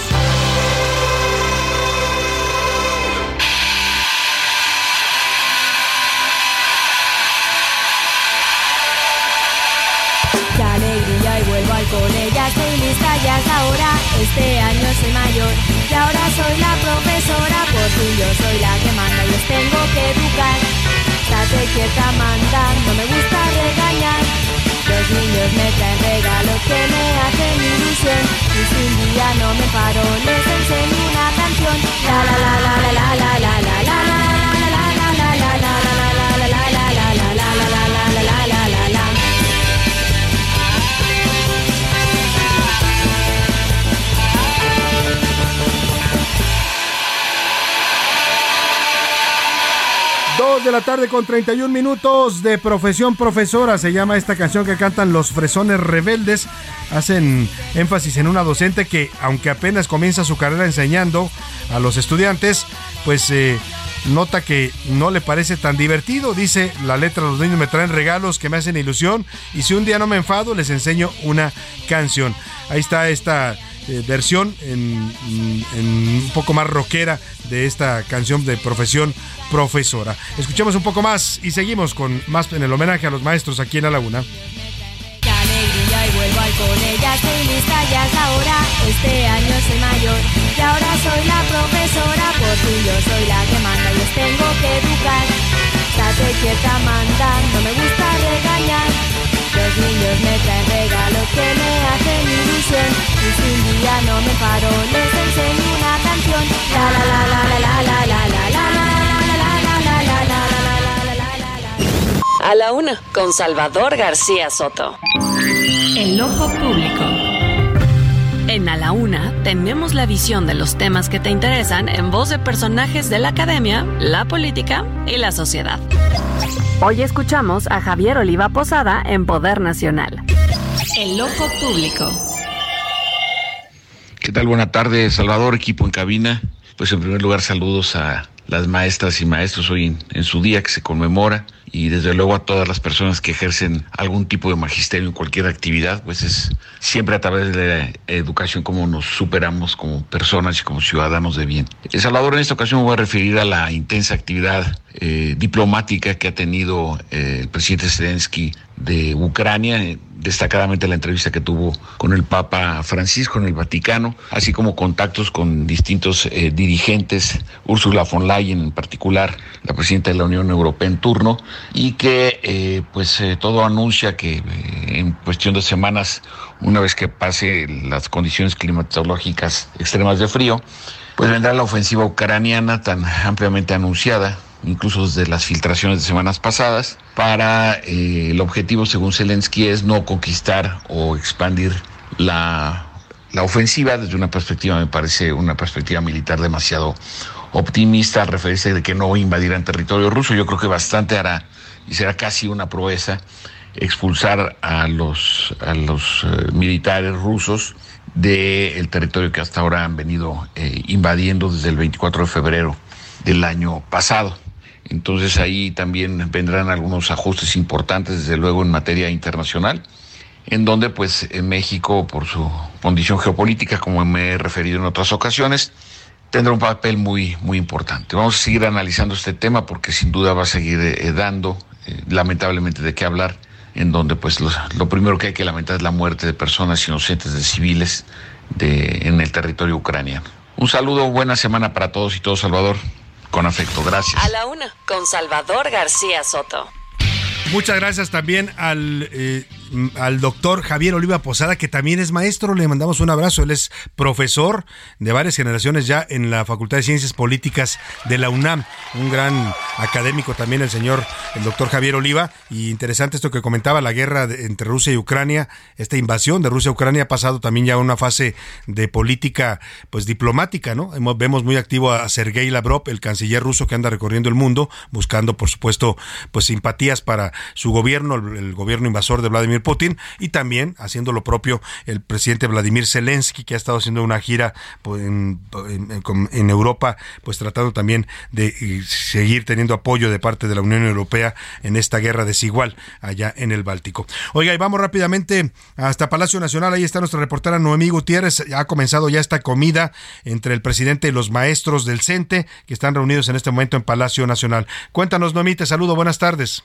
De la tarde con 31 minutos de Profesión Profesora. Se llama esta canción que cantan los fresones rebeldes. Hacen énfasis en una docente que, aunque apenas comienza su carrera enseñando a los estudiantes, pues eh, nota que no le parece tan divertido. Dice la letra, los niños me traen regalos que me hacen ilusión y si un día no me enfado les enseño una canción. ahí está esta eh, versión en, un poco más rockera de esta canción de profesión profesora. Escuchemos un poco más y seguimos con más en el homenaje a los maestros aquí en La Laguna. este por soy la que manda tengo que educar. Niños me traen regalos que me hacen ilusión Y si un no me paro les enseño una canción La la la la la la la la A la una, con Salvador García Soto. El ojo público. En A la Una tenemos la visión de los temas que te interesan en voz de personajes de la academia, la política y la sociedad. Hoy escuchamos a Javier Oliva Posada en Poder Nacional. El ojo público. ¿Qué tal? Buena tarde, Salvador, equipo en cabina. Pues en primer lugar saludos a las maestras y maestros hoy en, su día que se conmemora y desde luego a todas las personas que ejercen algún tipo de magisterio en cualquier actividad, pues es siempre a través de la educación como nos superamos como personas y como ciudadanos de bien. El Salvador en esta ocasión me voy a referir a la intensa actividad eh, diplomática que ha tenido eh, el presidente Zelensky de Ucrania, eh, destacadamente la entrevista que tuvo con el Papa Francisco en el Vaticano, así como contactos con distintos dirigentes, Ursula von Leyen en particular, la presidenta de la Unión Europea en turno, y que pues todo anuncia que en cuestión de semanas, una vez que pase las condiciones climatológicas extremas de frío, pues vendrá la ofensiva ucraniana tan ampliamente anunciada incluso desde las filtraciones de semanas pasadas, para eh, el objetivo, según Zelensky, es no conquistar o expandir la, la ofensiva desde una perspectiva, me parece, una perspectiva militar demasiado optimista al referirse de que no invadirán territorio ruso. Yo creo que bastante hará y será casi una proeza expulsar a los, a los eh, militares rusos del territorio que hasta ahora han venido eh, invadiendo desde el 24 de febrero del año pasado. Entonces ahí también vendrán algunos ajustes importantes, desde luego, en materia internacional, en donde pues en México, por su condición geopolítica, como me he referido en otras ocasiones, tendrá un papel muy, muy importante. Vamos a seguir analizando este tema porque sin duda va a seguir eh, dando, eh, lamentablemente, de qué hablar, en donde pues lo, primero que hay que lamentar es la muerte de personas inocentes, de civiles, de, en el territorio ucraniano. Un saludo, buena semana para todos y todos, Salvador. Con afecto, gracias. A la una, con Salvador García Soto. Muchas gracias también al eh, al doctor Javier Oliva Posada, que también es maestro. Le mandamos un abrazo. Él es profesor de varias generaciones ya en la Facultad de Ciencias Políticas de la UNAM. Un gran académico también el señor, el doctor Javier Oliva. Y interesante esto que comentaba, la guerra entre Rusia y Ucrania, esta invasión de Rusia a Ucrania ha pasado también ya a una fase de política pues diplomática, ¿no? Vemos muy activo a Sergei Lavrov, el canciller ruso que anda recorriendo el mundo, buscando, por supuesto, pues simpatías para su gobierno, el gobierno invasor de Vladimir Putin y también haciendo lo propio el presidente Vladimir Zelensky que ha estado haciendo una gira pues, en, Europa pues tratando también de eh, seguir teniendo apoyo de parte de la Unión Europea en esta guerra desigual allá en el Báltico. Oiga, y vamos rápidamente hasta Palacio Nacional, ahí está nuestra reportera Noemí Gutiérrez, ha comenzado ya esta comida entre el presidente y los maestros del CENTE que están reunidos en este momento en Palacio Nacional. Cuéntanos Noemí, te saludo, buenas tardes.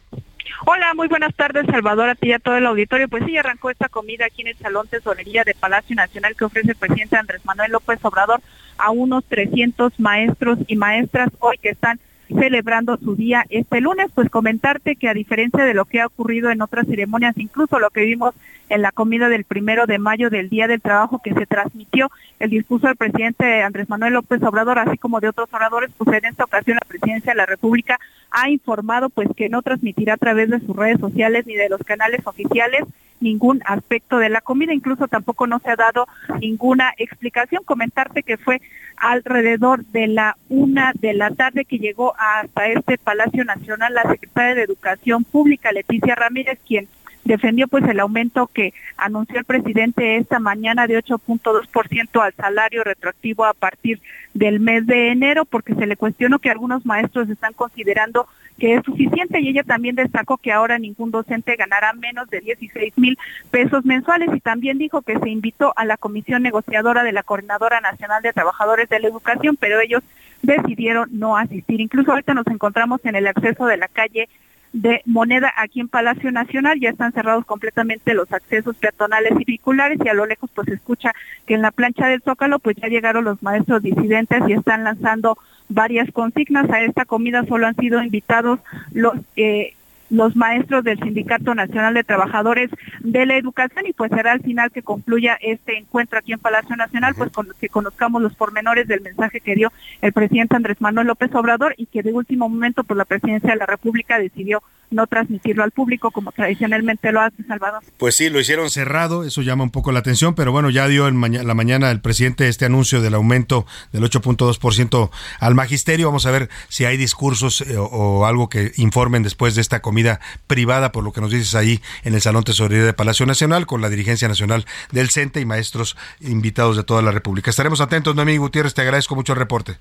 Hola, muy buenas tardes, Salvador, a ti y a todo el auditorio. Pues sí, arrancó esta comida aquí en el Salón Tesorería de Palacio Nacional que ofrece el presidente Andrés Manuel López Obrador a unos 300 maestros y maestras hoy que están celebrando su día este lunes, pues comentarte que a diferencia de lo que ha ocurrido en otras ceremonias, incluso lo que vimos en la comida del primero de mayo del Día del Trabajo que se transmitió el discurso del presidente Andrés Manuel López Obrador, así como de otros oradores, pues en esta ocasión la presidencia de la República ha informado pues que no transmitirá a través de sus redes sociales ni de los canales oficiales ningún aspecto de la comida, incluso tampoco no se ha dado ninguna explicación. Comentarte que fue alrededor de la una de la tarde que llegó hasta este Palacio Nacional la secretaria de Educación Pública, Leticia Ramírez, quien defendió pues el aumento que anunció el presidente esta mañana de 8.2% al salario retroactivo a partir del mes de enero porque se le cuestionó que algunos maestros están considerando que es suficiente y ella también destacó que ahora ningún docente ganará menos de 16 mil pesos mensuales y también dijo que se invitó a la comisión negociadora de la Coordinadora Nacional de Trabajadores de la Educación, pero ellos decidieron no asistir. Incluso ahorita nos encontramos en el acceso de la calle de moneda aquí en Palacio Nacional. Ya están cerrados completamente los accesos peatonales y vehiculares y a lo lejos pues se escucha que en la plancha del Zócalo pues ya llegaron los maestros disidentes y están lanzando varias consignas. A esta comida solo han sido invitados los eh, los maestros del Sindicato Nacional de Trabajadores de la Educación y pues será al final que concluya este encuentro aquí en Palacio Nacional, pues con que conozcamos los pormenores del mensaje que dio el presidente Andrés Manuel López Obrador y que de último momento pues la presidencia de la República decidió no transmitirlo al público como tradicionalmente lo hace Salvador. Pues sí, lo hicieron cerrado, eso llama un poco la atención, pero bueno, ya dio en la mañana el presidente este anuncio del aumento del 8.2% al magisterio. Vamos a ver si hay discursos eh, o, algo que informen después de esta comida privada, por lo que nos dices ahí en el Salón Tesorería de Palacio Nacional, con la dirigencia nacional del CENTE y maestros invitados de toda la República. Estaremos atentos, Noemí Gutiérrez, te agradezco mucho el reporte.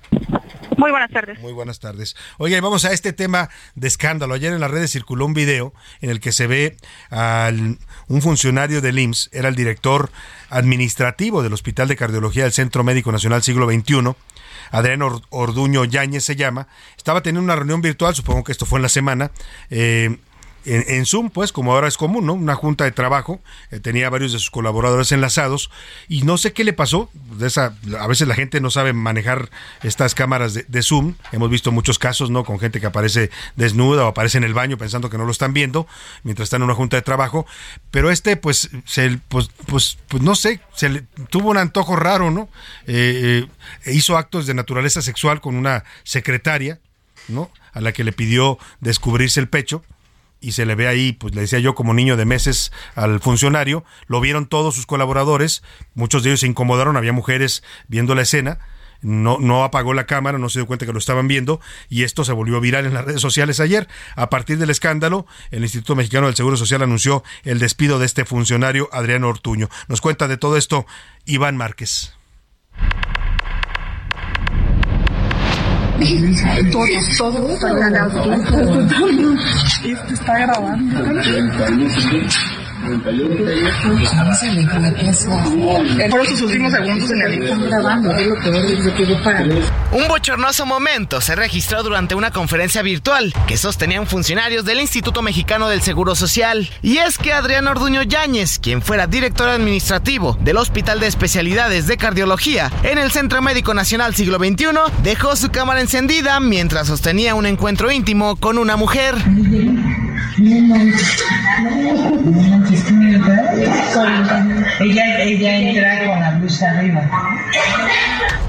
Muy buenas tardes. Muy buenas tardes. Oye, vamos a este tema de escándalo. Ayer en las redes circuló un video en el que se ve a un funcionario del IMSS, era el director administrativo del Hospital de Cardiología del Centro Médico Nacional Siglo XXI, Adriano Orduño Yáñez se llama, estaba teniendo una reunión virtual, supongo que esto fue en la semana, eh, en, Zoom, pues como ahora es común, ¿no? Una junta de trabajo, eh, tenía varios de sus colaboradores enlazados y no sé qué le pasó, a veces la gente no sabe manejar estas cámaras de, Zoom, hemos visto muchos casos, ¿no? Con gente que aparece desnuda o aparece en el baño pensando que no lo están viendo mientras están en una junta de trabajo, pero este pues, se, pues, pues, pues no sé, se le, tuvo un antojo raro, ¿no? Eh, eh, hizo actos de naturaleza sexual con una secretaria, ¿no? A la que le pidió descubrirse el pecho y se le ve ahí, pues le decía yo como niño de meses al funcionario, lo vieron todos sus colaboradores, muchos de ellos se incomodaron, había mujeres viendo la escena, no, no apagó la cámara, no se dio cuenta que lo estaban viendo y esto se volvió viral en las redes sociales ayer. A partir del escándalo, el Instituto Mexicano del Seguro Social anunció el despido de este funcionario Adriano Ortuño. Nos cuenta de todo esto Iván Márquez. Todos, todos Esto está grabando. Un bochornoso momento se registró durante una conferencia virtual que sostenían funcionarios del Instituto Mexicano del Seguro Social. Y es que Adrián Orduño Yáñez, quien fuera director administrativo del Hospital de Especialidades de Cardiología en el Centro Médico Nacional Siglo XXI, dejó su cámara encendida mientras sostenía un encuentro íntimo con una mujer. Ella, entra con la arriba.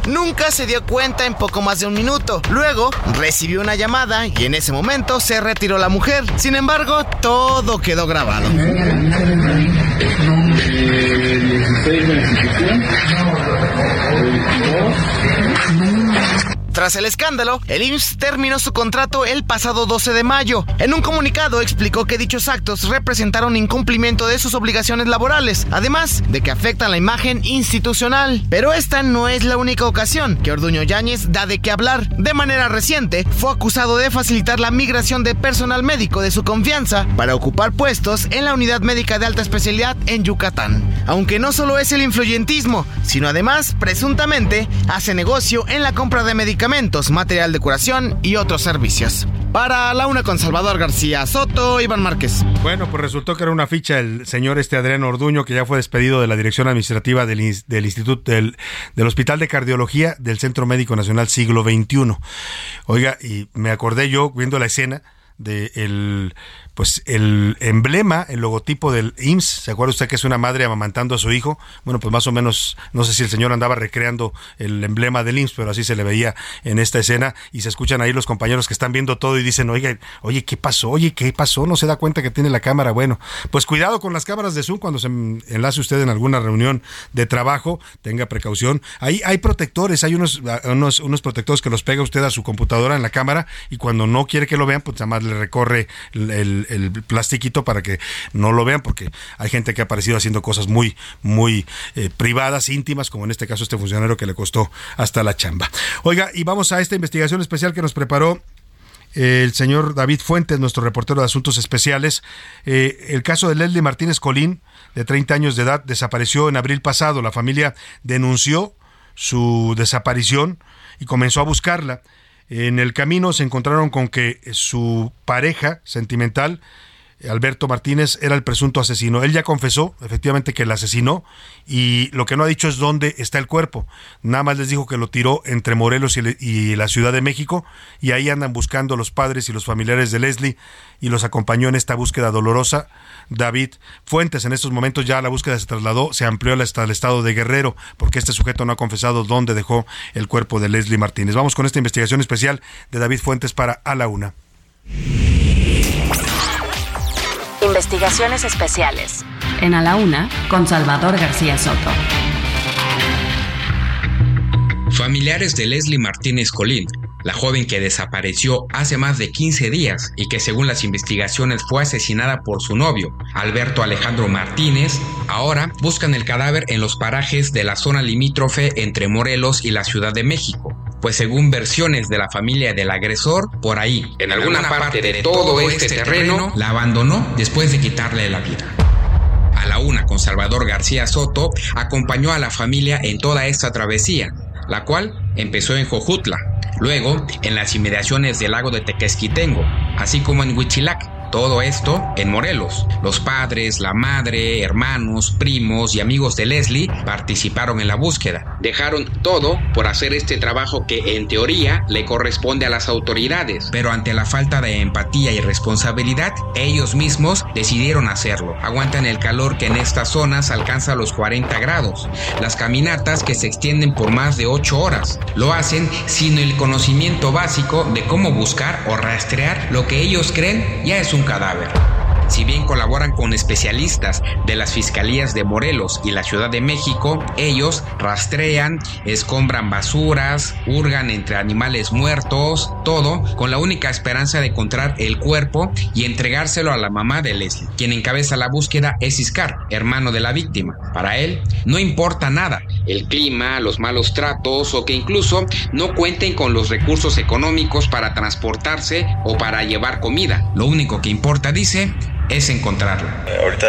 Nunca se dio cuenta en poco más de un minuto. Luego recibió una llamada y en ese momento se retiró la mujer. Sin embargo, todo quedó grabado. Tras el escándalo, el IMSS terminó su contrato el pasado 12 de mayo. En un comunicado explicó que dichos actos representaron incumplimiento de sus obligaciones laborales, además de que afectan la imagen institucional. Pero esta no es la única ocasión que Orduño Yáñez da de qué hablar. De manera reciente, fue acusado de facilitar la migración de personal médico de su confianza para ocupar puestos en la unidad médica de alta especialidad en Yucatán. Aunque no solo es el influyentismo, sino además, presuntamente, hace negocio en la compra de medicamentos material de curación y otros servicios. Para la una con Salvador García Soto, Iván Márquez. Bueno, pues resultó que era una ficha el señor este Adrián Orduño, que ya fue despedido de la dirección administrativa del, Instituto del, del, Hospital de Cardiología del Centro Médico Nacional Siglo XXI. Oiga, y me acordé yo viendo la escena de el pues el emblema, el logotipo del IMSS, ¿se acuerda usted que es una madre amamantando a su hijo? Bueno, pues más o menos, no sé si el señor andaba recreando el emblema del IMSS, pero así se le veía en esta escena y se escuchan ahí los compañeros que están viendo todo y dicen, oye, oye, ¿qué pasó? Oye, ¿qué pasó? No se da cuenta que tiene la cámara. Bueno, pues cuidado con las cámaras de Zoom cuando se enlace usted en alguna reunión de trabajo, tenga precaución. Ahí hay protectores, hay unos, unos, unos protectores que los pega usted a su computadora en la cámara y cuando no quiere que lo vean, pues nada más le recorre el, el, plastiquito para que no lo vean, porque hay gente que ha aparecido haciendo cosas muy, muy eh, privadas, íntimas, como en este caso este funcionario que le costó hasta la chamba. Oiga, y vamos a esta investigación especial que nos preparó el señor David Fuentes, nuestro reportero de Asuntos Especiales. Eh, el caso de Leslie Martínez Colín, de 30 años de edad, desapareció en abril pasado. La familia denunció su desaparición y comenzó a buscarla. En el camino se encontraron con que su pareja sentimental Alberto Martínez era el presunto asesino. Él ya confesó efectivamente que el asesinó y lo que no ha dicho es dónde está el cuerpo. Nada más les dijo que lo tiró entre Morelos y, la Ciudad de México y ahí andan buscando los padres y los familiares de Leslie y los acompañó en esta búsqueda dolorosa. David Fuentes, en estos momentos ya la búsqueda se trasladó, se amplió hasta el estado de Guerrero porque este sujeto no ha confesado dónde dejó el cuerpo de Leslie Martínez. Vamos con esta investigación especial de David Fuentes para A la Una. Investigaciones especiales. En A la Una, con Salvador García Soto. Familiares de Leslie Martínez Colín, la joven que desapareció hace más de 15 días y que según las investigaciones fue asesinada por su novio, Alberto Alejandro Martínez, ahora buscan el cadáver en los parajes de la zona limítrofe entre Morelos y la Ciudad de México pues según versiones de la familia del agresor, por ahí, en alguna, parte, de, todo este, este terreno, la abandonó después de quitarle la vida. A la una con Salvador García Soto acompañó a la familia en toda esta travesía, la cual empezó en Jojutla, luego en las inmediaciones del lago de Tequesquitengo, así como en Huichilac, todo esto en Morelos. Los padres, la madre, hermanos, primos y amigos de Leslie participaron en la búsqueda. Dejaron todo por hacer este trabajo que en teoría le corresponde a las autoridades, pero ante la falta de empatía y responsabilidad, ellos mismos decidieron hacerlo. Aguantan el calor que en estas zonas alcanza los 40 grados. Las caminatas que se extienden por más de 8 horas. Lo hacen sin el conocimiento básico de cómo buscar o rastrear lo que ellos creen ya es un cadáver. Si bien colaboran con especialistas de las fiscalías de Morelos y la Ciudad de México, ellos rastrean, escombran basuras, hurgan entre animales muertos, todo con la única esperanza de encontrar el cuerpo y entregárselo a la mamá de Leslie. Quien encabeza la búsqueda es Iscar, hermano de la víctima. Para él, no importa nada, el clima, los malos tratos o que incluso no cuenten con los recursos económicos para transportarse o para llevar comida. Lo único que importa, dice, es encontrarla. Ahorita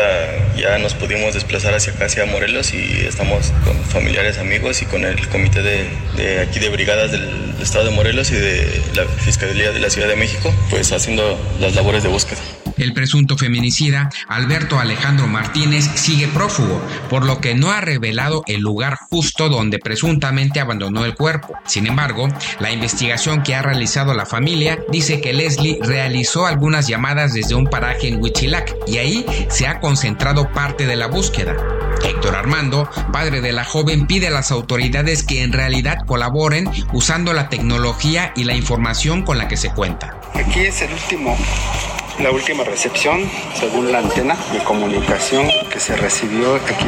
ya nos pudimos desplazar hacia acá, hacia Morelos y estamos con familiares, amigos y con el comité de, de aquí de brigadas del estado de Morelos y de la Fiscalía de la Ciudad de México, pues haciendo las labores de búsqueda. El presunto feminicida, Alberto Alejandro Martínez, sigue prófugo, por lo que no ha revelado el lugar justo donde presuntamente abandonó el cuerpo. Sin embargo, la investigación que ha realizado la familia dice que Leslie realizó algunas llamadas desde un paraje en Huichilac y ahí se ha concentrado parte de la búsqueda. Héctor Armando, padre de la joven, pide a las autoridades que en realidad colaboren usando la tecnología y la información con la que se cuenta. Aquí es el último la última recepción, según la antena de comunicación que se recibió aquí.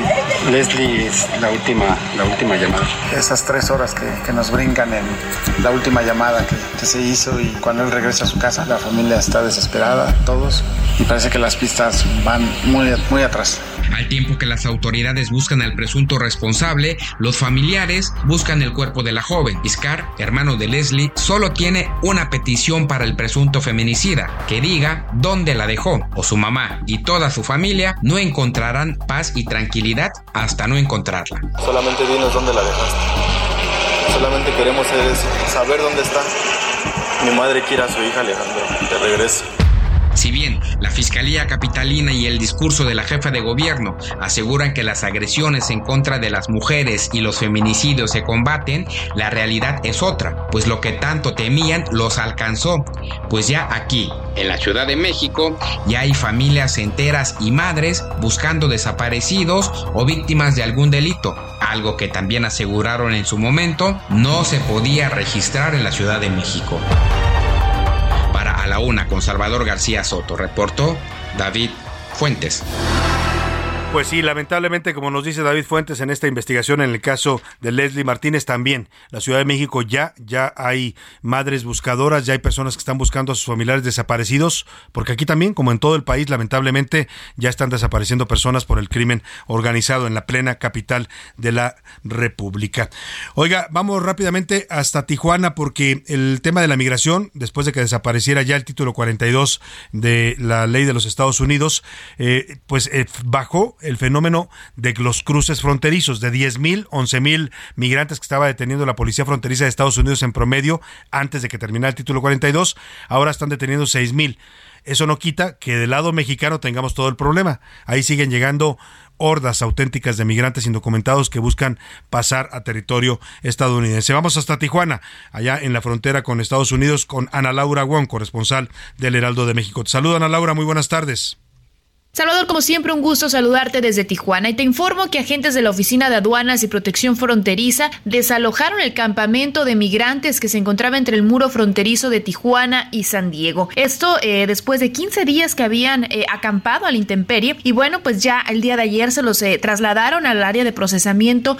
Leslie es la última, la última llamada. Esas tres horas que, que nos brincan en la última llamada que, que, se hizo y cuando él regresa a su casa, la familia está desesperada, todos, y parece que las pistas van muy, muy atrás. Al tiempo que las autoridades buscan al presunto responsable, los familiares buscan el cuerpo de la joven. Iscar, hermano de Leslie, solo tiene una petición para el presunto feminicida, que diga dónde la dejó, o su mamá y toda su familia no encontrarán paz y tranquilidad hasta no encontrarla. Solamente dinos dónde la dejaste. Solamente queremos saber dónde está. Mi madre quiere a su hija Alejandro, de regreso. Si bien la Fiscalía Capitalina y el discurso de la jefa de gobierno aseguran que las agresiones en contra de las mujeres y los feminicidios se combaten, la realidad es otra, pues lo que tanto temían los alcanzó, pues ya aquí, en la Ciudad de México, ya hay familias enteras y madres buscando desaparecidos o víctimas de algún delito, algo que también aseguraron en su momento no se podía registrar en la Ciudad de México. A la Una con Salvador García Soto, reportó David Fuentes. Pues sí, lamentablemente, como nos dice David Fuentes en esta investigación en el caso de Leslie Martínez, también la Ciudad de México ya, ya hay madres buscadoras, ya hay personas que están buscando a sus familiares desaparecidos, porque aquí también, como en todo el país, lamentablemente ya están desapareciendo personas por el crimen organizado en la plena capital de la República. Oiga, vamos rápidamente hasta Tijuana porque el tema de la migración, después de que desapareciera ya el título 42 de la ley de los Estados Unidos, eh, pues eh, bajó el fenómeno de los cruces fronterizos, de 10 mil, 11 mil migrantes que estaba deteniendo la Policía Fronteriza de Estados Unidos en promedio antes de que terminara el título 42, ahora están deteniendo 6 mil. Eso no quita que del lado mexicano tengamos todo el problema. Ahí siguen llegando hordas auténticas de migrantes indocumentados que buscan pasar a territorio estadounidense. Vamos hasta Tijuana, allá en la frontera con Estados Unidos, con Ana Laura Wong, corresponsal del Heraldo de México. Te saludo, Ana Laura, muy buenas tardes. Salvador, como siempre, un gusto saludarte desde Tijuana y te informo que agentes de la Oficina de Aduanas y Protección Fronteriza desalojaron el campamento de migrantes que se encontraba entre el muro fronterizo de Tijuana y San Diego. Esto eh, después de 15 días que habían eh, acampado al intemperie y bueno, pues ya el día de ayer se los eh, trasladaron al área de procesamiento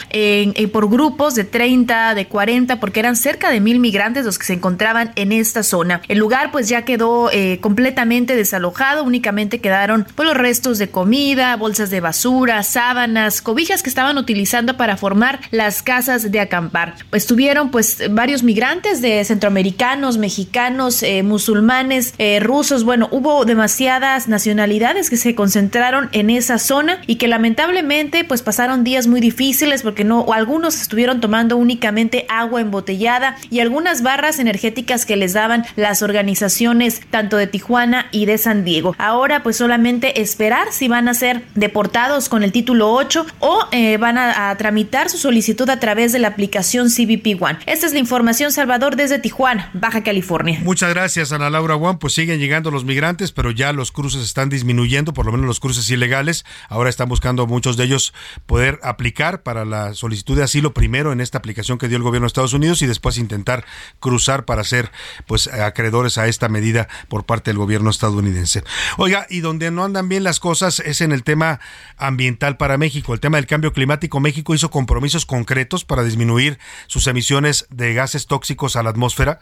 por grupos de 30, de 40, porque eran cerca de mil migrantes los que se encontraban en esta zona. El lugar pues ya quedó completamente desalojado, únicamente quedaron pues, los restos de comida, bolsas de basura, sábanas, cobijas que estaban utilizando para formar las casas de acampar. Estuvieron pues varios migrantes de centroamericanos, mexicanos, eh, musulmanes, eh, rusos, bueno, hubo demasiadas nacionalidades que se concentraron en esa zona y que lamentablemente pues pasaron días muy difíciles porque no, algunos estuvieron tomando únicamente agua embotellada y algunas barras energéticas que les daban las organizaciones tanto de Tijuana y de San Diego. Ahora pues solamente es esperar si van a ser deportados con el título 8 o eh, van a, tramitar su solicitud a través de la aplicación CBP One. Esta es la información, Salvador, desde Tijuana, Baja California. Muchas gracias, Ana Laura Juan. Pues siguen llegando los migrantes, pero ya los cruces están disminuyendo, por lo menos los cruces ilegales. Ahora están buscando muchos de ellos poder aplicar para la solicitud de asilo primero en esta aplicación que dio el gobierno de Estados Unidos y después intentar cruzar para ser pues acreedores a esta medida por parte del gobierno estadounidense. Oiga, y donde no andan bien las cosas es en el tema ambiental para México. El tema del cambio climático, México hizo compromisos concretos para disminuir sus emisiones de gases tóxicos a la atmósfera,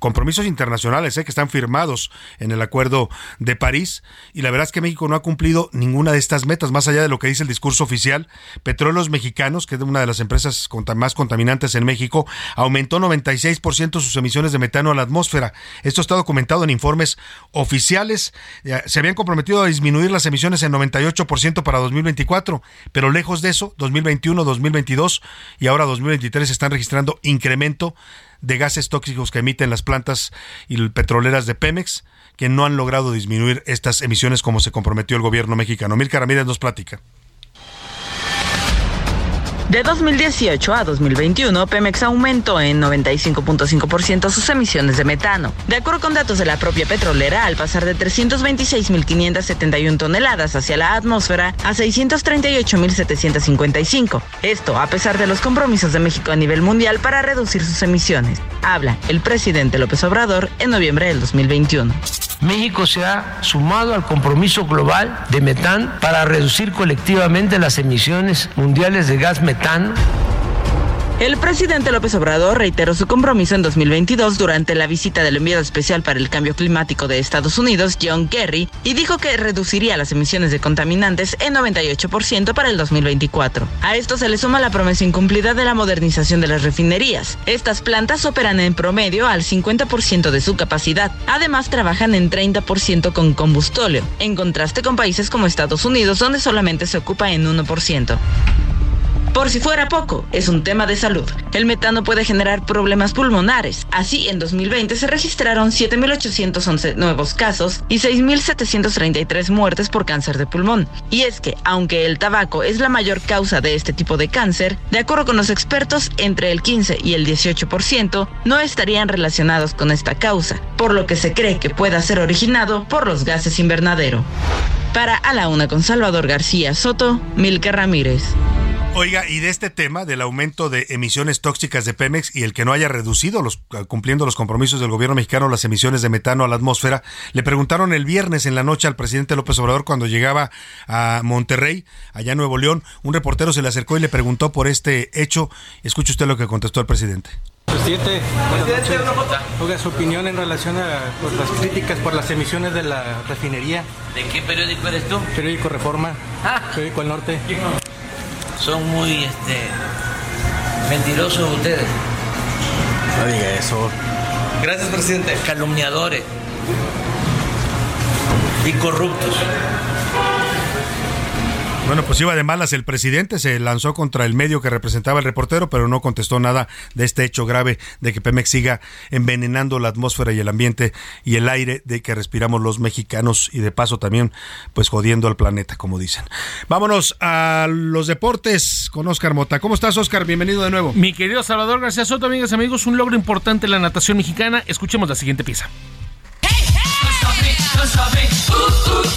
compromisos internacionales eh, que están firmados en el Acuerdo de París. Y la verdad es que México no ha cumplido ninguna de estas metas, más allá de lo que dice el discurso oficial. Petróleos Mexicanos, que es una de las empresas más contaminantes en México, aumentó 96% sus emisiones de metano a la atmósfera. Esto está documentado en informes oficiales. Se habían comprometido a disminuir las emisiones en 98% para 2024, pero lejos de eso, 2021, 2022 y ahora 2023 están registrando incremento de gases tóxicos que emiten las plantas y petroleras de Pemex, que no han logrado disminuir estas emisiones como se comprometió el gobierno mexicano. Mirka Ramírez nos platica. De 2018 a 2021, Pemex aumentó en 95.5% sus emisiones de metano. De acuerdo con datos de la propia petrolera, al pasar de 326.571 toneladas hacia la atmósfera a 638.755. Esto a pesar de los compromisos de México a nivel mundial para reducir sus emisiones. Habla el presidente López Obrador en noviembre del 2021. México se ha sumado al compromiso global de metano para reducir colectivamente las emisiones mundiales de gas metano el presidente López Obrador reiteró su compromiso en 2022 durante la visita del enviado especial para el cambio climático de Estados Unidos, John Kerry, y dijo que reduciría las emisiones de contaminantes en 98% para el 2024. A esto se le suma la promesa incumplida de la modernización de las refinerías. Estas plantas operan en promedio al 50% de su capacidad. Además, trabajan en 30% con combustóleo, en contraste con países como Estados Unidos, donde solamente se ocupa en 1%. Por si fuera poco, es un tema de salud. El metano puede generar problemas pulmonares. Así, en 2020 se registraron 7.811 nuevos casos y 6.733 muertes por cáncer de pulmón. Y es que, aunque el tabaco es la mayor causa de este tipo de cáncer, de acuerdo con los expertos, entre el 15 y el 18% no estarían relacionados con esta causa, por lo que se cree que pueda ser originado por los gases invernadero. Para A la Una con Salvador García Soto, Milka Ramírez. Oiga, y de este tema del aumento de emisiones tóxicas de Pemex y el que no haya reducido los cumpliendo los compromisos del gobierno mexicano las emisiones de metano a la atmósfera, le preguntaron el viernes en la noche al presidente López Obrador cuando llegaba a Monterrey, allá en Nuevo León, un reportero se le acercó y le preguntó por este hecho. Escuche usted lo que contestó el presidente. Presidente, oiga su opinión en relación a pues, las críticas por las emisiones de la refinería. ¿De qué periódico eres tú? Periódico Reforma, Ah. periódico El Norte. Son muy este, mentirosos ustedes. No diga eso. Gracias, presidente. Calumniadores y corruptos. Bueno, pues iba de malas el presidente, se lanzó contra el medio que representaba el reportero, pero no contestó nada de este hecho grave de que Pemex siga envenenando la atmósfera y el ambiente y el aire de que respiramos los mexicanos y de paso también pues jodiendo al planeta, como dicen. Vámonos a los deportes con Oscar Mota. ¿Cómo estás, Oscar? Bienvenido de nuevo. Mi querido Salvador García Soto, amigas amigos, un logro importante en la natación mexicana. Escuchemos la siguiente pieza.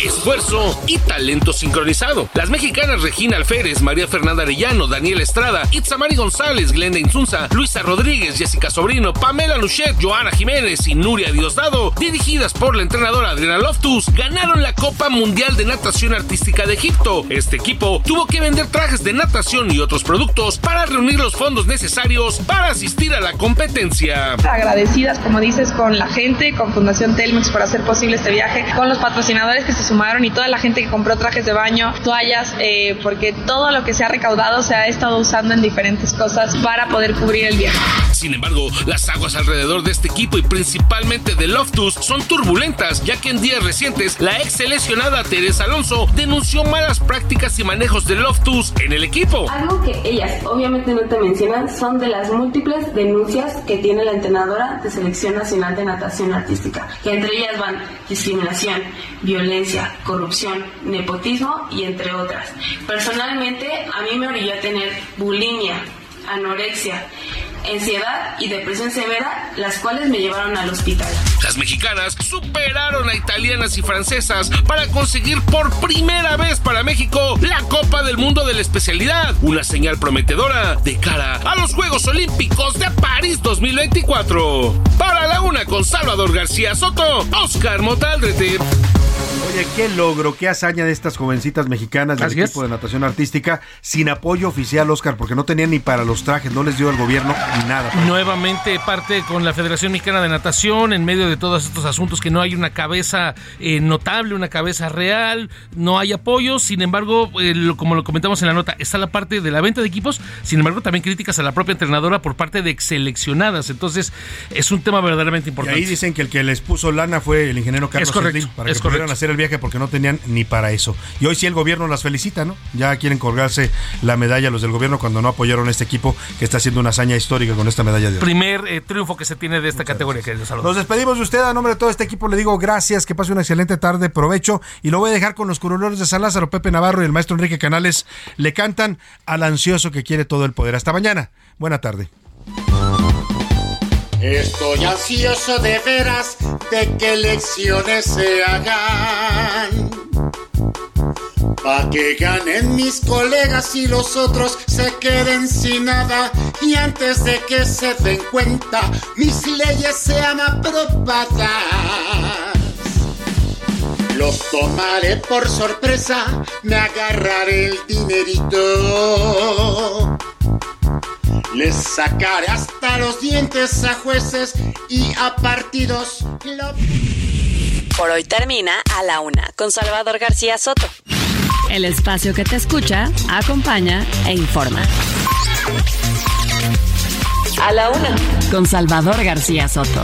Esfuerzo y talento sincronizado. Las mexicanas Regina Alférez, María Fernanda Arellano, Daniel Estrada, Itzamari González, Glenda Insunza, Luisa Rodríguez, Jessica Sobrino, Pamela Luchet, Joana Jiménez y Nuria Diosdado, dirigidas por la entrenadora Adriana Loftus, ganaron la Copa Mundial de Natación Artística de Egipto. Este equipo tuvo que vender trajes de natación y otros productos para reunir los fondos necesarios para asistir a la competencia. agradecidas, como dices, con la gente, con Fundación Telmex por hacer posible este viaje, con los patrocinadores que se sumaron y toda la gente que compró trajes de baño, toallas, eh, porque todo lo que se ha recaudado se ha estado usando en diferentes cosas para poder cubrir el viaje. Sin embargo, las aguas alrededor de este equipo y principalmente de Loftus son turbulentas, ya que en días recientes la ex seleccionada Teresa Alonso denunció malas prácticas y manejos de Loftus en el equipo. Algo que ellas obviamente no te mencionan son de las múltiples denuncias que tiene la entrenadora de Selección Nacional de Natación Artística, que entre ellas van discriminación, violencia, corrupción, nepotismo y entre otras. Personalmente, a mí me orilló tener bulimia, anorexia, ansiedad y depresión severa, las cuales me llevaron al hospital. Las mexicanas superaron a italianas y francesas para conseguir por primera vez para México la Copa del Mundo de la especialidad, una señal prometedora de cara a los Juegos Olímpicos de París 2024. Para la una con Salvador García Soto, Oscar Motaldrete. Oye, qué logro, qué hazaña de estas jovencitas mexicanas del Así es. equipo de natación artística sin apoyo oficial, Oscar, porque no tenían ni para los trajes, no les dio el gobierno ni nada. Nuevamente parte con la Federación Mexicana de Natación en medio de todos estos asuntos que no hay una cabeza eh, notable, una cabeza real, no hay apoyo, sin embargo, eh, lo- como lo comentamos en la nota, está la parte de la venta de equipos, sin embargo también críticas a la propia entrenadora por parte de seleccionadas, entonces es un tema verdaderamente Y importante. ahí dicen que el que les puso lana fue el ingeniero Carlos Es correcto, Slim para es que pudieran correcto. hacer el viaje porque no tenían ni para eso. Y hoy sí el gobierno las felicita, ¿no? Ya quieren colgarse la medalla los del gobierno cuando no apoyaron a este equipo que está haciendo una hazaña histórica con esta medalla de oro. Primer eh, triunfo que se tiene de esta categoría que es de salud. Nos despedimos de usted a nombre de todo este equipo. Le digo gracias, que pase una excelente tarde, provecho. Y lo voy a dejar con los curuleros de San Lázaro, Pepe Navarro y el maestro Enrique Canales. Le cantan al ansioso que quiere todo el poder. Hasta mañana. Buena tarde. Estoy ansioso de veras de que elecciones se hagan. Pa' que ganen mis colegas y los otros se queden sin nada. Y antes de que se den cuenta, mis leyes sean aprobadas. Los tomaré por sorpresa, me agarraré el dinerito. Les sacaré hasta los dientes a jueces y a partidos. Por hoy termina A la Una con Salvador García Soto. El espacio que te escucha, acompaña e informa. A la Una. Con Salvador García Soto.